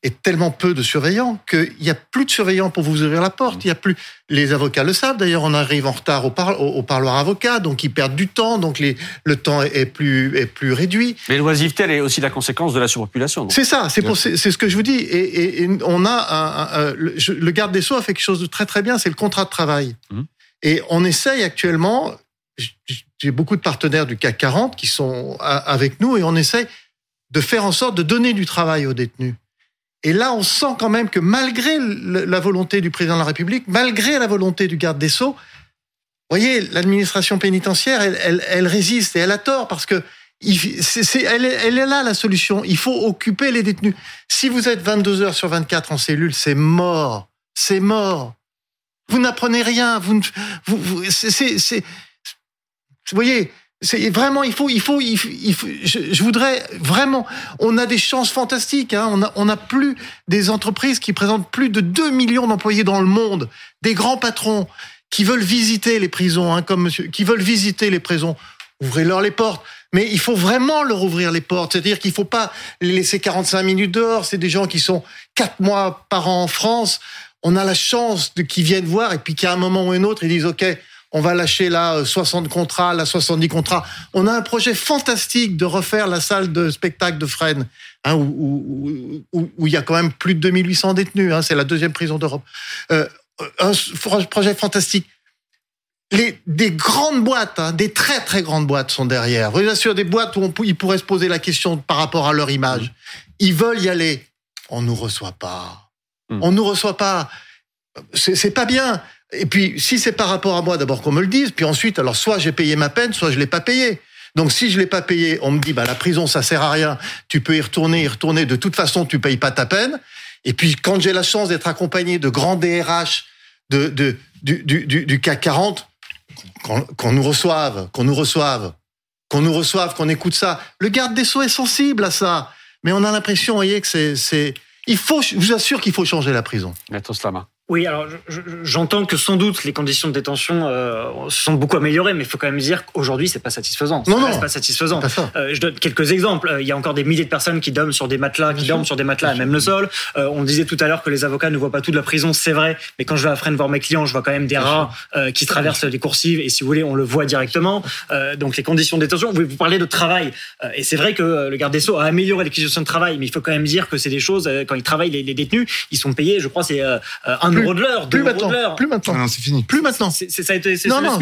Speaker 6: et tellement peu de surveillants qu'il n'y a plus de surveillants pour vous ouvrir la porte. Il y a plus. Les avocats le savent. D'ailleurs, on arrive en retard au, au, parloir avocat, donc ils perdent du temps, donc les, le temps est plus est plus réduit.
Speaker 1: Mais l'oisiveté, elle est aussi la conséquence de la surpopulation.
Speaker 6: C'est ça. C'est c'est ce que je vous dis. Et, et, on a un, le, garde des sceaux a fait quelque chose de très très bien. C'est le contrat de travail. Mmh. Et on essaye actuellement. J'ai beaucoup de partenaires du CAC 40 qui sont avec nous et on essaye de faire en sorte de donner du travail aux détenus. Et là, on sent quand même que malgré la volonté du président de la République, malgré la volonté du garde des Sceaux, voyez, l'administration pénitentiaire, elle, résiste et elle a tort parce que est, elle, est, là la solution. Il faut occuper les détenus. Si vous êtes 22 heures sur 24 en cellule, c'est mort. C'est mort. Vous n'apprenez rien. Vous, vous, vous c'est, c'est, vous voyez, c'est vraiment, il faut, il faut, il faut, je, voudrais vraiment. On a des chances fantastiques. Hein, on a, on a plus des entreprises qui présentent plus de 2 millions d'employés dans le monde, des grands patrons qui veulent visiter les prisons, hein, comme monsieur, qui veulent visiter les prisons. Ouvrez-leur les portes. Mais il faut vraiment leur ouvrir les portes. C'est-à-dire qu'il faut pas les laisser 45 minutes dehors. C'est des gens qui sont quatre mois par an en France. On a la chance de qu'ils viennent voir et puis qu'à un moment ou un autre, ils disent OK on va lâcher là 60 contrats, là 70 contrats. On a un projet fantastique de refaire la salle de spectacle de Fresnes, hein, où, il y a quand même plus de 2800 détenus. Hein, c'est la deuxième prison d'Europe. Euh, un projet fantastique. Les, des grandes boîtes, hein, des très très grandes boîtes sont derrière. Bien sûr, des boîtes où on, ils pourraient se poser la question par rapport à leur image. Ils veulent y aller. On nous reçoit pas. Hmm. On nous reçoit pas. C'est pas bien. Et puis, si c'est par rapport à moi, d'abord qu'on me le dise, puis ensuite, alors soit j'ai payé ma peine, soit je l'ai pas payé. Donc si je l'ai pas payé, on me dit bah la prison ça sert à rien, tu peux y retourner, y retourner, de toute façon tu payes pas ta peine. Et puis quand j'ai la chance d'être accompagné de grands DRH de, de du, du, du, CAC 40, qu'on nous reçoive, qu'on nous reçoive, qu'on nous reçoive, qu'on écoute ça. Le garde des sceaux est sensible à ça, mais on a l'impression, vous voyez, que c'est, c'est, il faut, je vous assure qu'il faut changer la prison.
Speaker 1: Maître Slama.
Speaker 5: Oui, alors j'entends que sans doute les conditions de détention euh, se sont beaucoup améliorées, mais il faut quand même dire qu'aujourd'hui c'est pas satisfaisant.
Speaker 6: Non, non,
Speaker 5: c'est pas satisfaisant. Euh, je donne quelques exemples. Euh, il y a encore des milliers de personnes qui dorment sur des matelas, qui dorment sur des matelas à même le sol. Euh, on disait tout à l'heure que les avocats ne voient pas tout de la prison, c'est vrai, mais quand je vais à Fresnes voir mes clients, je vois quand même des rats euh, qui traversent les coursives, et si vous voulez, on le voit directement. donc les conditions de détention. Vous, vous parlez de travail, et c'est vrai que le garde des sceaux a amélioré les conditions de travail, mais il faut quand même dire que c'est des choses quand ils travaillent les, les, détenus, ils sont payés, je crois, c'est un l'heure,
Speaker 6: plus maintenant, plus maintenant.
Speaker 3: Ah non, c'est fini.
Speaker 6: Plus maintenant.
Speaker 5: C'est ça a été.
Speaker 6: Non, non,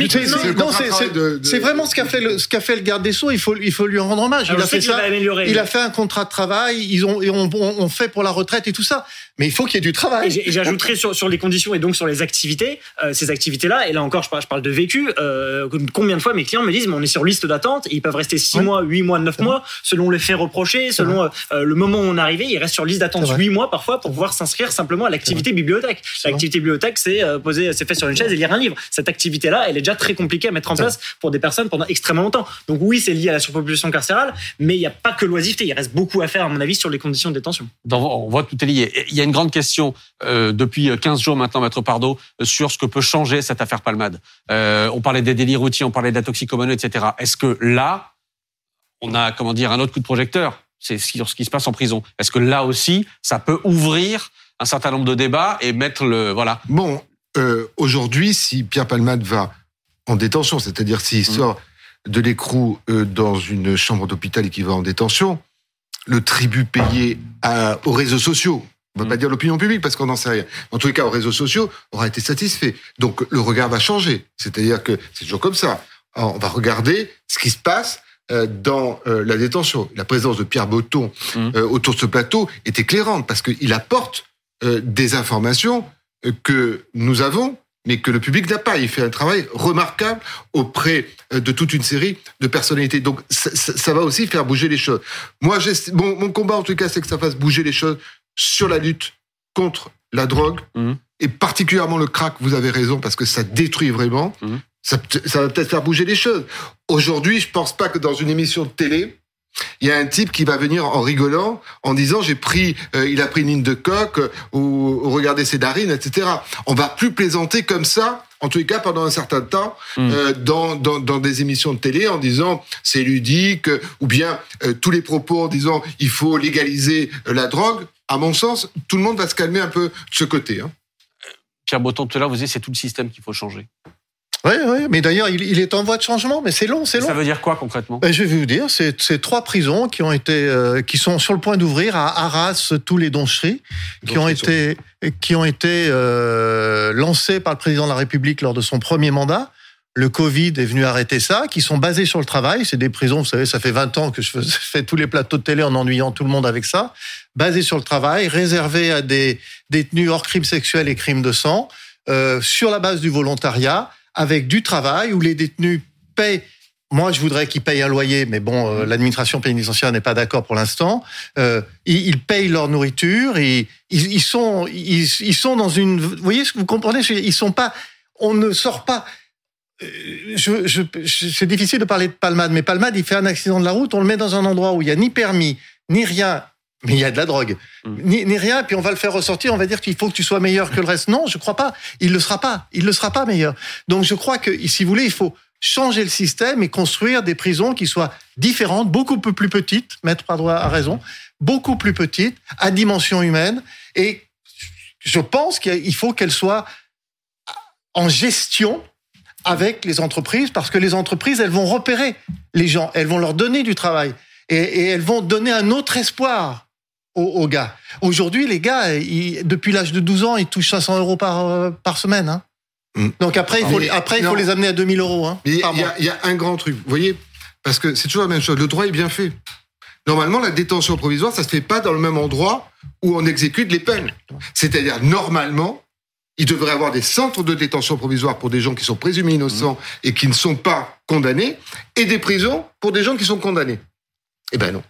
Speaker 6: c'est vraiment ce qu'a fait le ce qu'a fait le garde des sceaux. Il faut il faut lui rendre hommage.
Speaker 5: il a fait ça.
Speaker 6: Il a fait un contrat de travail. Ils ont et on, on fait pour la retraite et tout ça. Mais il faut qu'il y ait du travail.
Speaker 5: Et j'ajouterai sur, sur les conditions et donc sur les activités, euh, ces activités-là, et là encore, je parle, je parle de vécu, euh, combien de fois mes clients me disent, mais on est sur liste d'attente, ils peuvent rester 6 mois, 8 mois, 9 mois, selon les faits reprochés, selon euh, le moment où on est arrivé, ils restent sur liste d'attente 8 mois parfois pour pouvoir s'inscrire simplement à l'activité bibliothèque. L'activité bibliothèque, c'est poser, c'est fait sur une chaise et lire un livre. Cette activité-là, elle est déjà très compliquée à mettre en place pour des personnes pendant extrêmement longtemps. Donc oui, c'est lié à la surpopulation carcérale, mais il n'y a pas que l'oisiveté, il reste beaucoup à faire, à mon avis, sur les conditions de détention.
Speaker 1: on voit tout est lié. Il y a une grande question euh, depuis 15 jours maintenant, Maître Pardo, sur ce que peut changer cette affaire Palmade. Euh, on parlait des délits routiers, on parlait de la toxicomanie, etc. Est-ce que là, on a, comment dire, un autre coup de projecteur? C'est sur ce qui se passe en prison. Est-ce que là aussi, ça peut ouvrir un certain nombre de débats et mettre le... Voilà.
Speaker 3: Bon, euh, aujourd'hui, si Pierre Palmade va en détention, c'est-à-dire s'il mmh. sort de l'écrou dans une chambre d'hôpital et qu'il va en détention, le tribut payé à, aux réseaux sociaux, on va pas dire l'opinion publique parce qu'on n'en sait rien. En tous les cas, aux réseaux sociaux, aura été satisfait. Donc le regard va changer. C'est-à-dire que c'est toujours comme ça. Alors, on va regarder ce qui se passe euh, dans euh, la détention. La présence de Pierre Botton euh, autour de ce plateau est éclairante parce qu'il apporte euh, des informations que nous avons, mais que le public n'a pas. Il fait un travail remarquable auprès euh, de toute une série de personnalités. Donc ça, ça- ça va aussi faire bouger les choses. Moi, mon, mon combat en tout cas, c'est que ça fasse bouger les choses sur la lutte contre la drogue
Speaker 1: Mhm.
Speaker 3: et particulièrement le crack. Vous avez raison parce que ça détruit vraiment.
Speaker 1: Mhm.
Speaker 3: Ça, ça va peut-être faire bouger les choses. Aujourd'hui, je pense pas que dans une émission de télé, il y a un type qui va venir en rigolant, en disant j'ai pris, euh, il a pris une ligne de coque euh, ou, ou regardez ses narines, etc. On va plus plaisanter comme ça, en tous les cas pendant un certain temps,
Speaker 1: Mm.
Speaker 3: euh, dans, dans, dans des émissions de télé, en disant c'est ludique, ou bien tous les propos en disant il faut légaliser la drogue. À mon sens, tout le monde va se calmer un peu de ce côté. Hein.
Speaker 1: Pierre Botton, tout à l'heure, vous disiez c'est tout le système qu'il faut changer.
Speaker 6: Oui, oui, mais d'ailleurs, il, il est en voie de changement, mais c'est long, c'est long.
Speaker 1: Ça veut dire quoi concrètement?
Speaker 6: Ben, je vais vous dire, c'est trois prisons qui ont été, euh, qui sont sur le point d'ouvrir à Arras, tous les doncheries, qui ont été, qui ont été euh, lancés par le président de la République lors de son premier mandat. Le Covid est venu arrêter ça, qui sont basés sur le travail. C'est des prisons, vous savez, ça fait 20 ans que je fais, *laughs* je fais tous les plateaux de télé en ennuyant tout le monde avec ça. Basés sur le travail, réservés à des détenus hors crimes sexuels et crimes de sang, euh, sur la base du volontariat, avec du travail, où les détenus payent moi, je voudrais qu'ils payent un loyer, mais bon, euh, l'administration pénitentiaire n'est pas d'accord pour l'instant. Euh, ils, ils payent leur nourriture, et ils, ils sont, ils, ils sont dans une. Vous voyez ce que vous comprenez Ils sont pas. On ne sort pas. euh, Je, je, c'est difficile de parler de Palmade, mais Palmade, il fait un accident de la route, on le met dans un endroit où il y a ni permis, ni rien, mais il y a de la drogue,
Speaker 1: Mm.
Speaker 6: ni, ni rien, puis on va le faire ressortir, on va dire qu'il faut que tu sois meilleur que le reste. Non, je crois pas. Il le sera pas. Il le sera pas meilleur. Donc je crois que, si vous voulez, il faut changer le système et construire des prisons qui soient différentes, beaucoup plus petites, Maître Pardroit a raison, beaucoup plus petites, à dimension humaine. Et je pense qu'il faut qu'elles soient en gestion avec les entreprises, parce que les entreprises, elles vont repérer les gens, elles vont leur donner du travail et, et elles vont donner un autre espoir aux, aux gars. Aujourd'hui, les gars, ils- depuis l'âge de 12 ans, ils touchent 500 euros par, euh, par semaine. hein.
Speaker 3: Mm.
Speaker 6: Donc après, il faut,
Speaker 3: Mais-
Speaker 6: les- après, il faut les amener à 2000 euros. Hein,
Speaker 3: il y, a- y y un grand truc, vous voyez, parce que c'est toujours la même chose. Le droit est bien fait. Normalement, la détention provisoire, ça se fait pas dans le même endroit où on exécute les peines. C'est-à-dire, normalement, il devrait y avoir des centres de détention provisoire pour des gens qui sont présumés innocents et qui ne sont pas condamnés, et des prisons pour des gens qui sont condamnés. Eh ben non.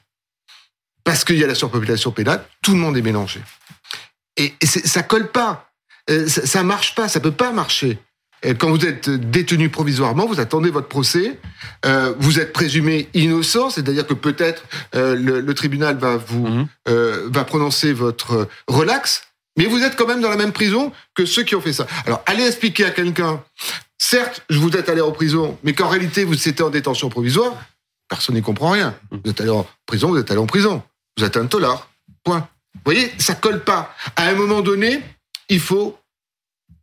Speaker 3: Parce qu'il y a la surpopulation pénale, tout le monde est mélangé. Et, et ça colle pas. Euh, ça, ça marche pas, ça peut pas marcher. Quand vous êtes détenu provisoirement, vous attendez votre procès, euh, vous êtes présumé innocent, c'est-à-dire que peut-être euh, le, le tribunal va vous
Speaker 1: Mhm.
Speaker 3: va prononcer votre relax, mais vous êtes quand même dans la même prison que ceux qui ont fait ça. Alors allez expliquer à quelqu'un, certes, je vous êtes allé en prison, mais qu'en réalité vous étiez en détention provisoire, personne n'y comprend rien. Vous êtes allé en prison, vous êtes allé en prison, vous êtes un tolard. Point. Vous voyez, ça colle pas. À un moment donné, il faut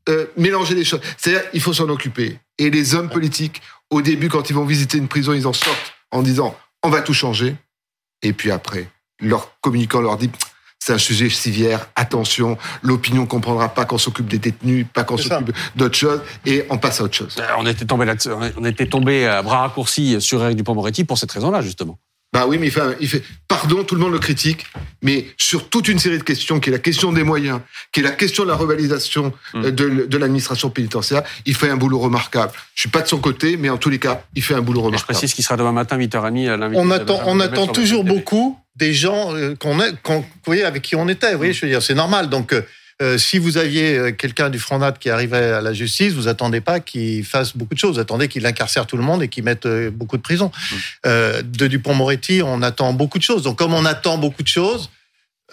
Speaker 3: euh, mélanger les choses. C'est-à-dire, il faut s'en occuper. Et les hommes politiques, au début, quand ils vont visiter une prison, ils en sortent en disant on va tout changer. Et puis après, leur communicant leur dit c'est un sujet civière, attention, l'opinion comprendra pas qu'on s'occupe des détenus, pas qu'on s'occupe d'autre chose, et on passe à autre chose.
Speaker 1: Euh, On était tombé là on était tombé à bras raccourcis sur Eric Dupond-Moretti pour cette raison-là, justement.
Speaker 3: Bah oui, mais il fait, il fait, pardon, tout le monde le critique, mais sur toute une série de questions, qui est la question des moyens, qui est la question de la revalorisation
Speaker 1: Mm.
Speaker 3: euh, de, de l'administration pénitentiaire, il fait un boulot remarquable. Je suis pas de son côté, mais en tous les cas, il fait un boulot
Speaker 1: Et je
Speaker 3: remarquable.
Speaker 1: précise qu'il sera demain matin, 8h30, à l'invité.
Speaker 6: on attend, on attend toujours beaucoup des gens euh, qu'on vous voyez, avec qui on était. Vous voyez, je veux dire, c'est normal. Donc, euh, si vous aviez euh, quelqu'un du Front Nat qui arrivait à la justice, vous attendez pas qu'il fasse beaucoup de choses. Vous attendez qu'il incarcère tout le monde et qu'il mette euh, beaucoup de prison. Euh, de Dupont-Moretti, on attend beaucoup de choses. Donc, comme on attend beaucoup de choses,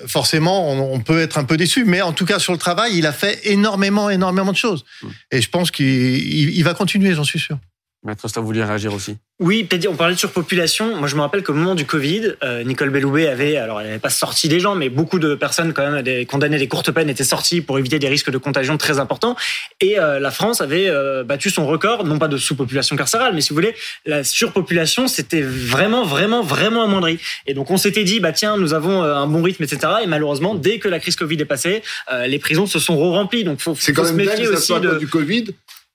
Speaker 6: forcément, on, on peut être un peu déçu. Mais en tout cas, sur le travail, il a fait énormément, énormément de choses. Et je pense qu'il il- il va continuer, j'en suis sûr.
Speaker 1: Maître Stav, vous vouliez réagir aussi
Speaker 5: Oui, peut-être on parlait de surpopulation. Moi, je me rappelle qu'au moment du Covid, euh, Nicole Belloubet avait, alors elle n'avait pas sorti des gens, mais beaucoup de personnes quand même des, condamnées des courtes peines étaient sorties pour éviter des risques de contagion très importants. Et euh, la France avait euh, battu son record, non pas de sous-population carcérale, mais si vous voulez, la surpopulation, c'était vraiment, vraiment, vraiment amoindri. Et donc on s'était dit, bah tiens, nous avons euh, un bon rythme, etc. Et malheureusement, dès que la crise Covid est passée, euh, les prisons se sont re-remplies. Donc faut,
Speaker 3: C'est
Speaker 5: faut
Speaker 3: quand
Speaker 5: se
Speaker 3: même dingue
Speaker 5: méfier
Speaker 3: ça
Speaker 5: aussi de
Speaker 3: du Covid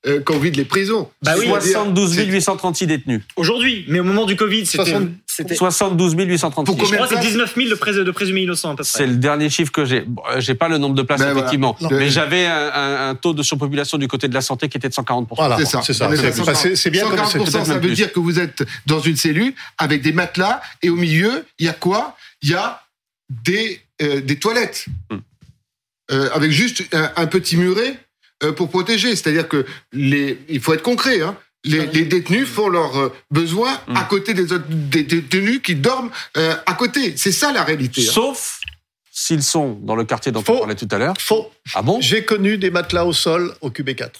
Speaker 3: euh, qu'on vide les prisons.
Speaker 5: Bah oui,
Speaker 3: C'est-à-dire-
Speaker 1: 72
Speaker 3: c'est-
Speaker 1: 836 détenus.
Speaker 5: aujourd'hui. Mais au moment du Covid, c'était,
Speaker 3: 60
Speaker 5: c'était,
Speaker 1: 72 836.
Speaker 3: Pour
Speaker 5: je
Speaker 3: combien
Speaker 5: crois que c'est
Speaker 3: de places
Speaker 5: 19 000 de, prés- de présumés innocents à peu près.
Speaker 1: C'est le dernier chiffre que j'ai. Bon, euh, J'ai pas le nombre de places
Speaker 3: Ben
Speaker 1: effectivement, mais j'avais un, un- un taux de surpopulation du côté de la santé qui était de 140
Speaker 6: Voilà,
Speaker 3: C'est ça.
Speaker 6: c'est ça. C'est- bah, bien comme c'est
Speaker 3: 140%,
Speaker 1: peut-être
Speaker 3: ça veut
Speaker 1: plus.
Speaker 3: dire que vous êtes dans une cellule avec des matelas et au milieu, il y a quoi? Il y a des, euh, des toilettes.
Speaker 1: Hmm.
Speaker 3: Euh, avec juste un, un petit muret pour protéger. C'est-à-dire que les, il faut être concret. Hein. Les, les détenus font leurs euh, besoins
Speaker 1: Hmm.
Speaker 3: à côté des autres des détenus qui dorment euh, à côté. C'est ça la réalité. hein.
Speaker 1: Sauf s'ils sont dans le quartier dont on
Speaker 6: Faux.
Speaker 1: parlait tout à l'heure.
Speaker 6: Faux.
Speaker 1: Ah bon?
Speaker 6: J'ai connu des matelas au sol au QB4.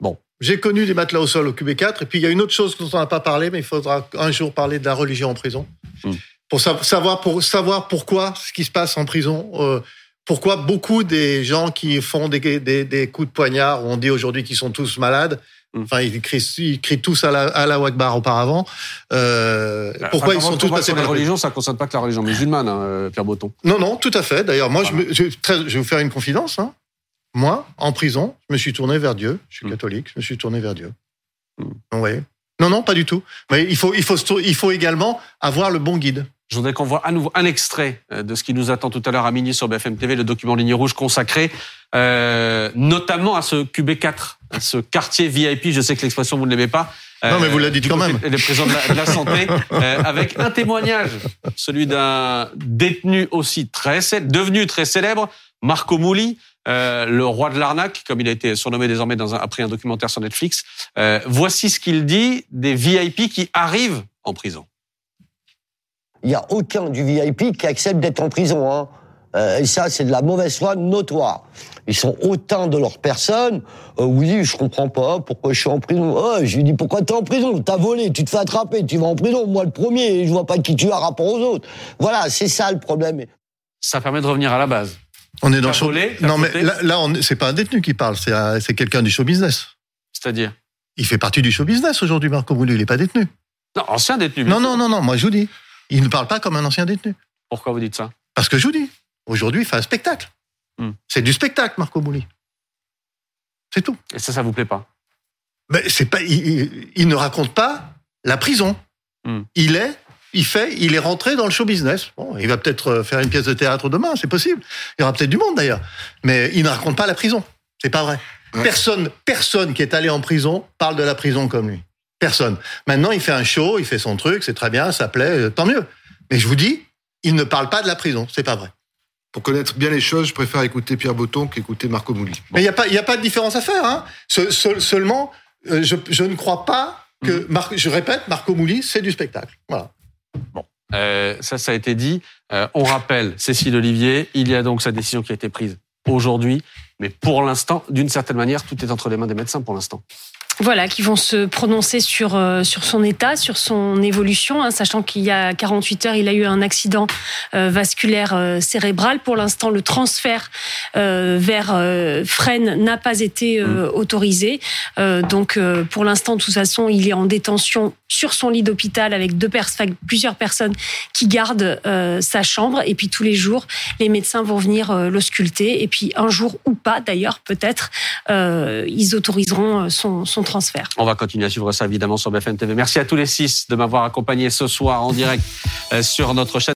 Speaker 1: Bon.
Speaker 6: J'ai connu des matelas au sol au QB4. Et puis, il y a une autre chose dont on n'a pas parlé, mais il faudra un jour parler de la religion en prison.
Speaker 1: Hmm.
Speaker 6: Pour sa- savoir, pour savoir pourquoi ce qui se passe en prison, euh, pourquoi beaucoup des gens qui font des, des, des coups de poignard, où on dit aujourd'hui qu'ils sont tous malades,
Speaker 1: Hmm.
Speaker 6: enfin, ils crient, ils crient tous à la, à la Wakbar auparavant, euh, pourquoi
Speaker 1: Enfin,
Speaker 6: ils sont tous passés par la
Speaker 1: religions, ça ne concerne pas que la religion musulmane, hein, euh, Pierre Botton.
Speaker 6: non, non, tout à fait. D'ailleurs, moi,
Speaker 1: Voilà.
Speaker 6: je, me- je, très- je vais vous faire une confidence. hein. Moi, en prison, je me suis tourné vers Dieu. Je suis
Speaker 1: Mm.
Speaker 6: catholique, je me suis tourné vers Dieu.
Speaker 1: Mm.
Speaker 6: Vous voyez? Non, non, pas du tout. Mais il faut, il, faut, il faut également avoir le bon guide.
Speaker 1: Je voudrais qu'on voit à nouveau un extrait euh, de ce qui nous attend tout à l'heure à minuit sur BFM TV, le document Ligne Rouge consacré euh, notamment à ce QB4, à ce quartier VIP. Je sais que l'expression vous ne l'aimez pas.
Speaker 6: Non, mais vous la dites
Speaker 1: du
Speaker 6: quand même.
Speaker 1: des présents de la, de la santé, *laughs* euh, avec un témoignage, celui d'un détenu aussi très devenu très célèbre, Marco Mouli, euh, le roi de l'arnaque, comme il a été surnommé désormais dans un, après un documentaire sur Netflix. Euh, voici ce qu'il dit des VIP qui arrivent en prison.
Speaker 10: Il n'y a aucun du VIP qui accepte d'être en prison. Hein. Euh, et ça, c'est de la mauvaise foi notoire. Ils sont hautains de leur personne. Euh, oui, je comprends pas pourquoi je suis en prison. Oh, je lui dis pourquoi t'es en prison? T'as volé, tu te fais attraper, tu vas en prison. Moi, le premier, et je vois pas qui tu as rapport aux autres. Voilà, c'est ça le problème.
Speaker 1: Ça permet de revenir à la base.
Speaker 6: On est dans le show.
Speaker 1: volé,
Speaker 6: Non, mais là, là on- c'est pas un détenu qui parle, c'est un- c'est quelqu'un du show business.
Speaker 1: C'est-à-dire?
Speaker 6: Il fait partie du show business aujourd'hui, Marco Moulu. Il n'est pas détenu.
Speaker 1: Non, ancien détenu.
Speaker 6: Non, non, non, non. Moi, je vous dis. Il ne parle pas comme un ancien détenu.
Speaker 1: Pourquoi vous dites ça?
Speaker 6: Parce que je vous dis. Aujourd'hui, il fait un spectacle.
Speaker 1: Hmm.
Speaker 6: C'est du spectacle, Marco Mouli. C'est tout.
Speaker 1: Et ça, ça vous plaît pas?
Speaker 6: Mais c'est pas, il, il- il ne raconte pas la prison.
Speaker 1: Hmm.
Speaker 6: Il est, il fait, il est rentré dans le show business. Bon, il va peut-être euh, faire une pièce de théâtre demain, c'est possible. Il y aura peut-être du monde d'ailleurs. Mais il ne raconte pas la prison. C'est pas vrai.
Speaker 3: Ouais.
Speaker 6: Personne, personne qui est allé en prison parle de la prison comme lui. Personne. Maintenant, il fait un show, il fait son truc, c'est très bien, ça plaît, euh, tant mieux. Mais je vous dis, il ne parle pas de la prison. C'est pas vrai.
Speaker 3: Pour connaître bien les choses, je préfère écouter Pierre Botton qu'écouter Marco Mouli.
Speaker 6: Mais il n'y a, pas- y a pas de différence à faire. Hein. Se- se- seulement, euh, je, je ne crois pas que, Mar- je répète, Marco Mouli, c'est du spectacle. Voilà.
Speaker 1: Euh, ça, ça a été dit. Euh, on rappelle, Cécile Olivier, il y a donc sa décision qui a été prise aujourd'hui, mais pour l'instant, d'une certaine manière, tout est entre les mains des médecins pour l'instant.
Speaker 4: Voilà, qui vont se prononcer sur, euh, sur son état, sur son évolution, hein, sachant qu'il y a 48 heures, il a eu un accident euh, vasculaire euh, cérébral. Pour l'instant, le transfert euh, vers euh, Fresnes n'a pas été euh, autorisé. Euh, donc, euh, pour l'instant, de toute façon, il est en détention sur son lit d'hôpital avec deux pers plusieurs personnes qui gardent euh, sa chambre. Et puis, tous les jours, les médecins vont venir l'ausculter. Et puis, un jour ou pas, d'ailleurs, peut-être, euh, ils autoriseront euh, son, son transfert.
Speaker 1: On va continuer à suivre ça évidemment sur BFM TV. Merci à tous les six de m'avoir accompagné ce soir en direct euh, sur notre chaîne.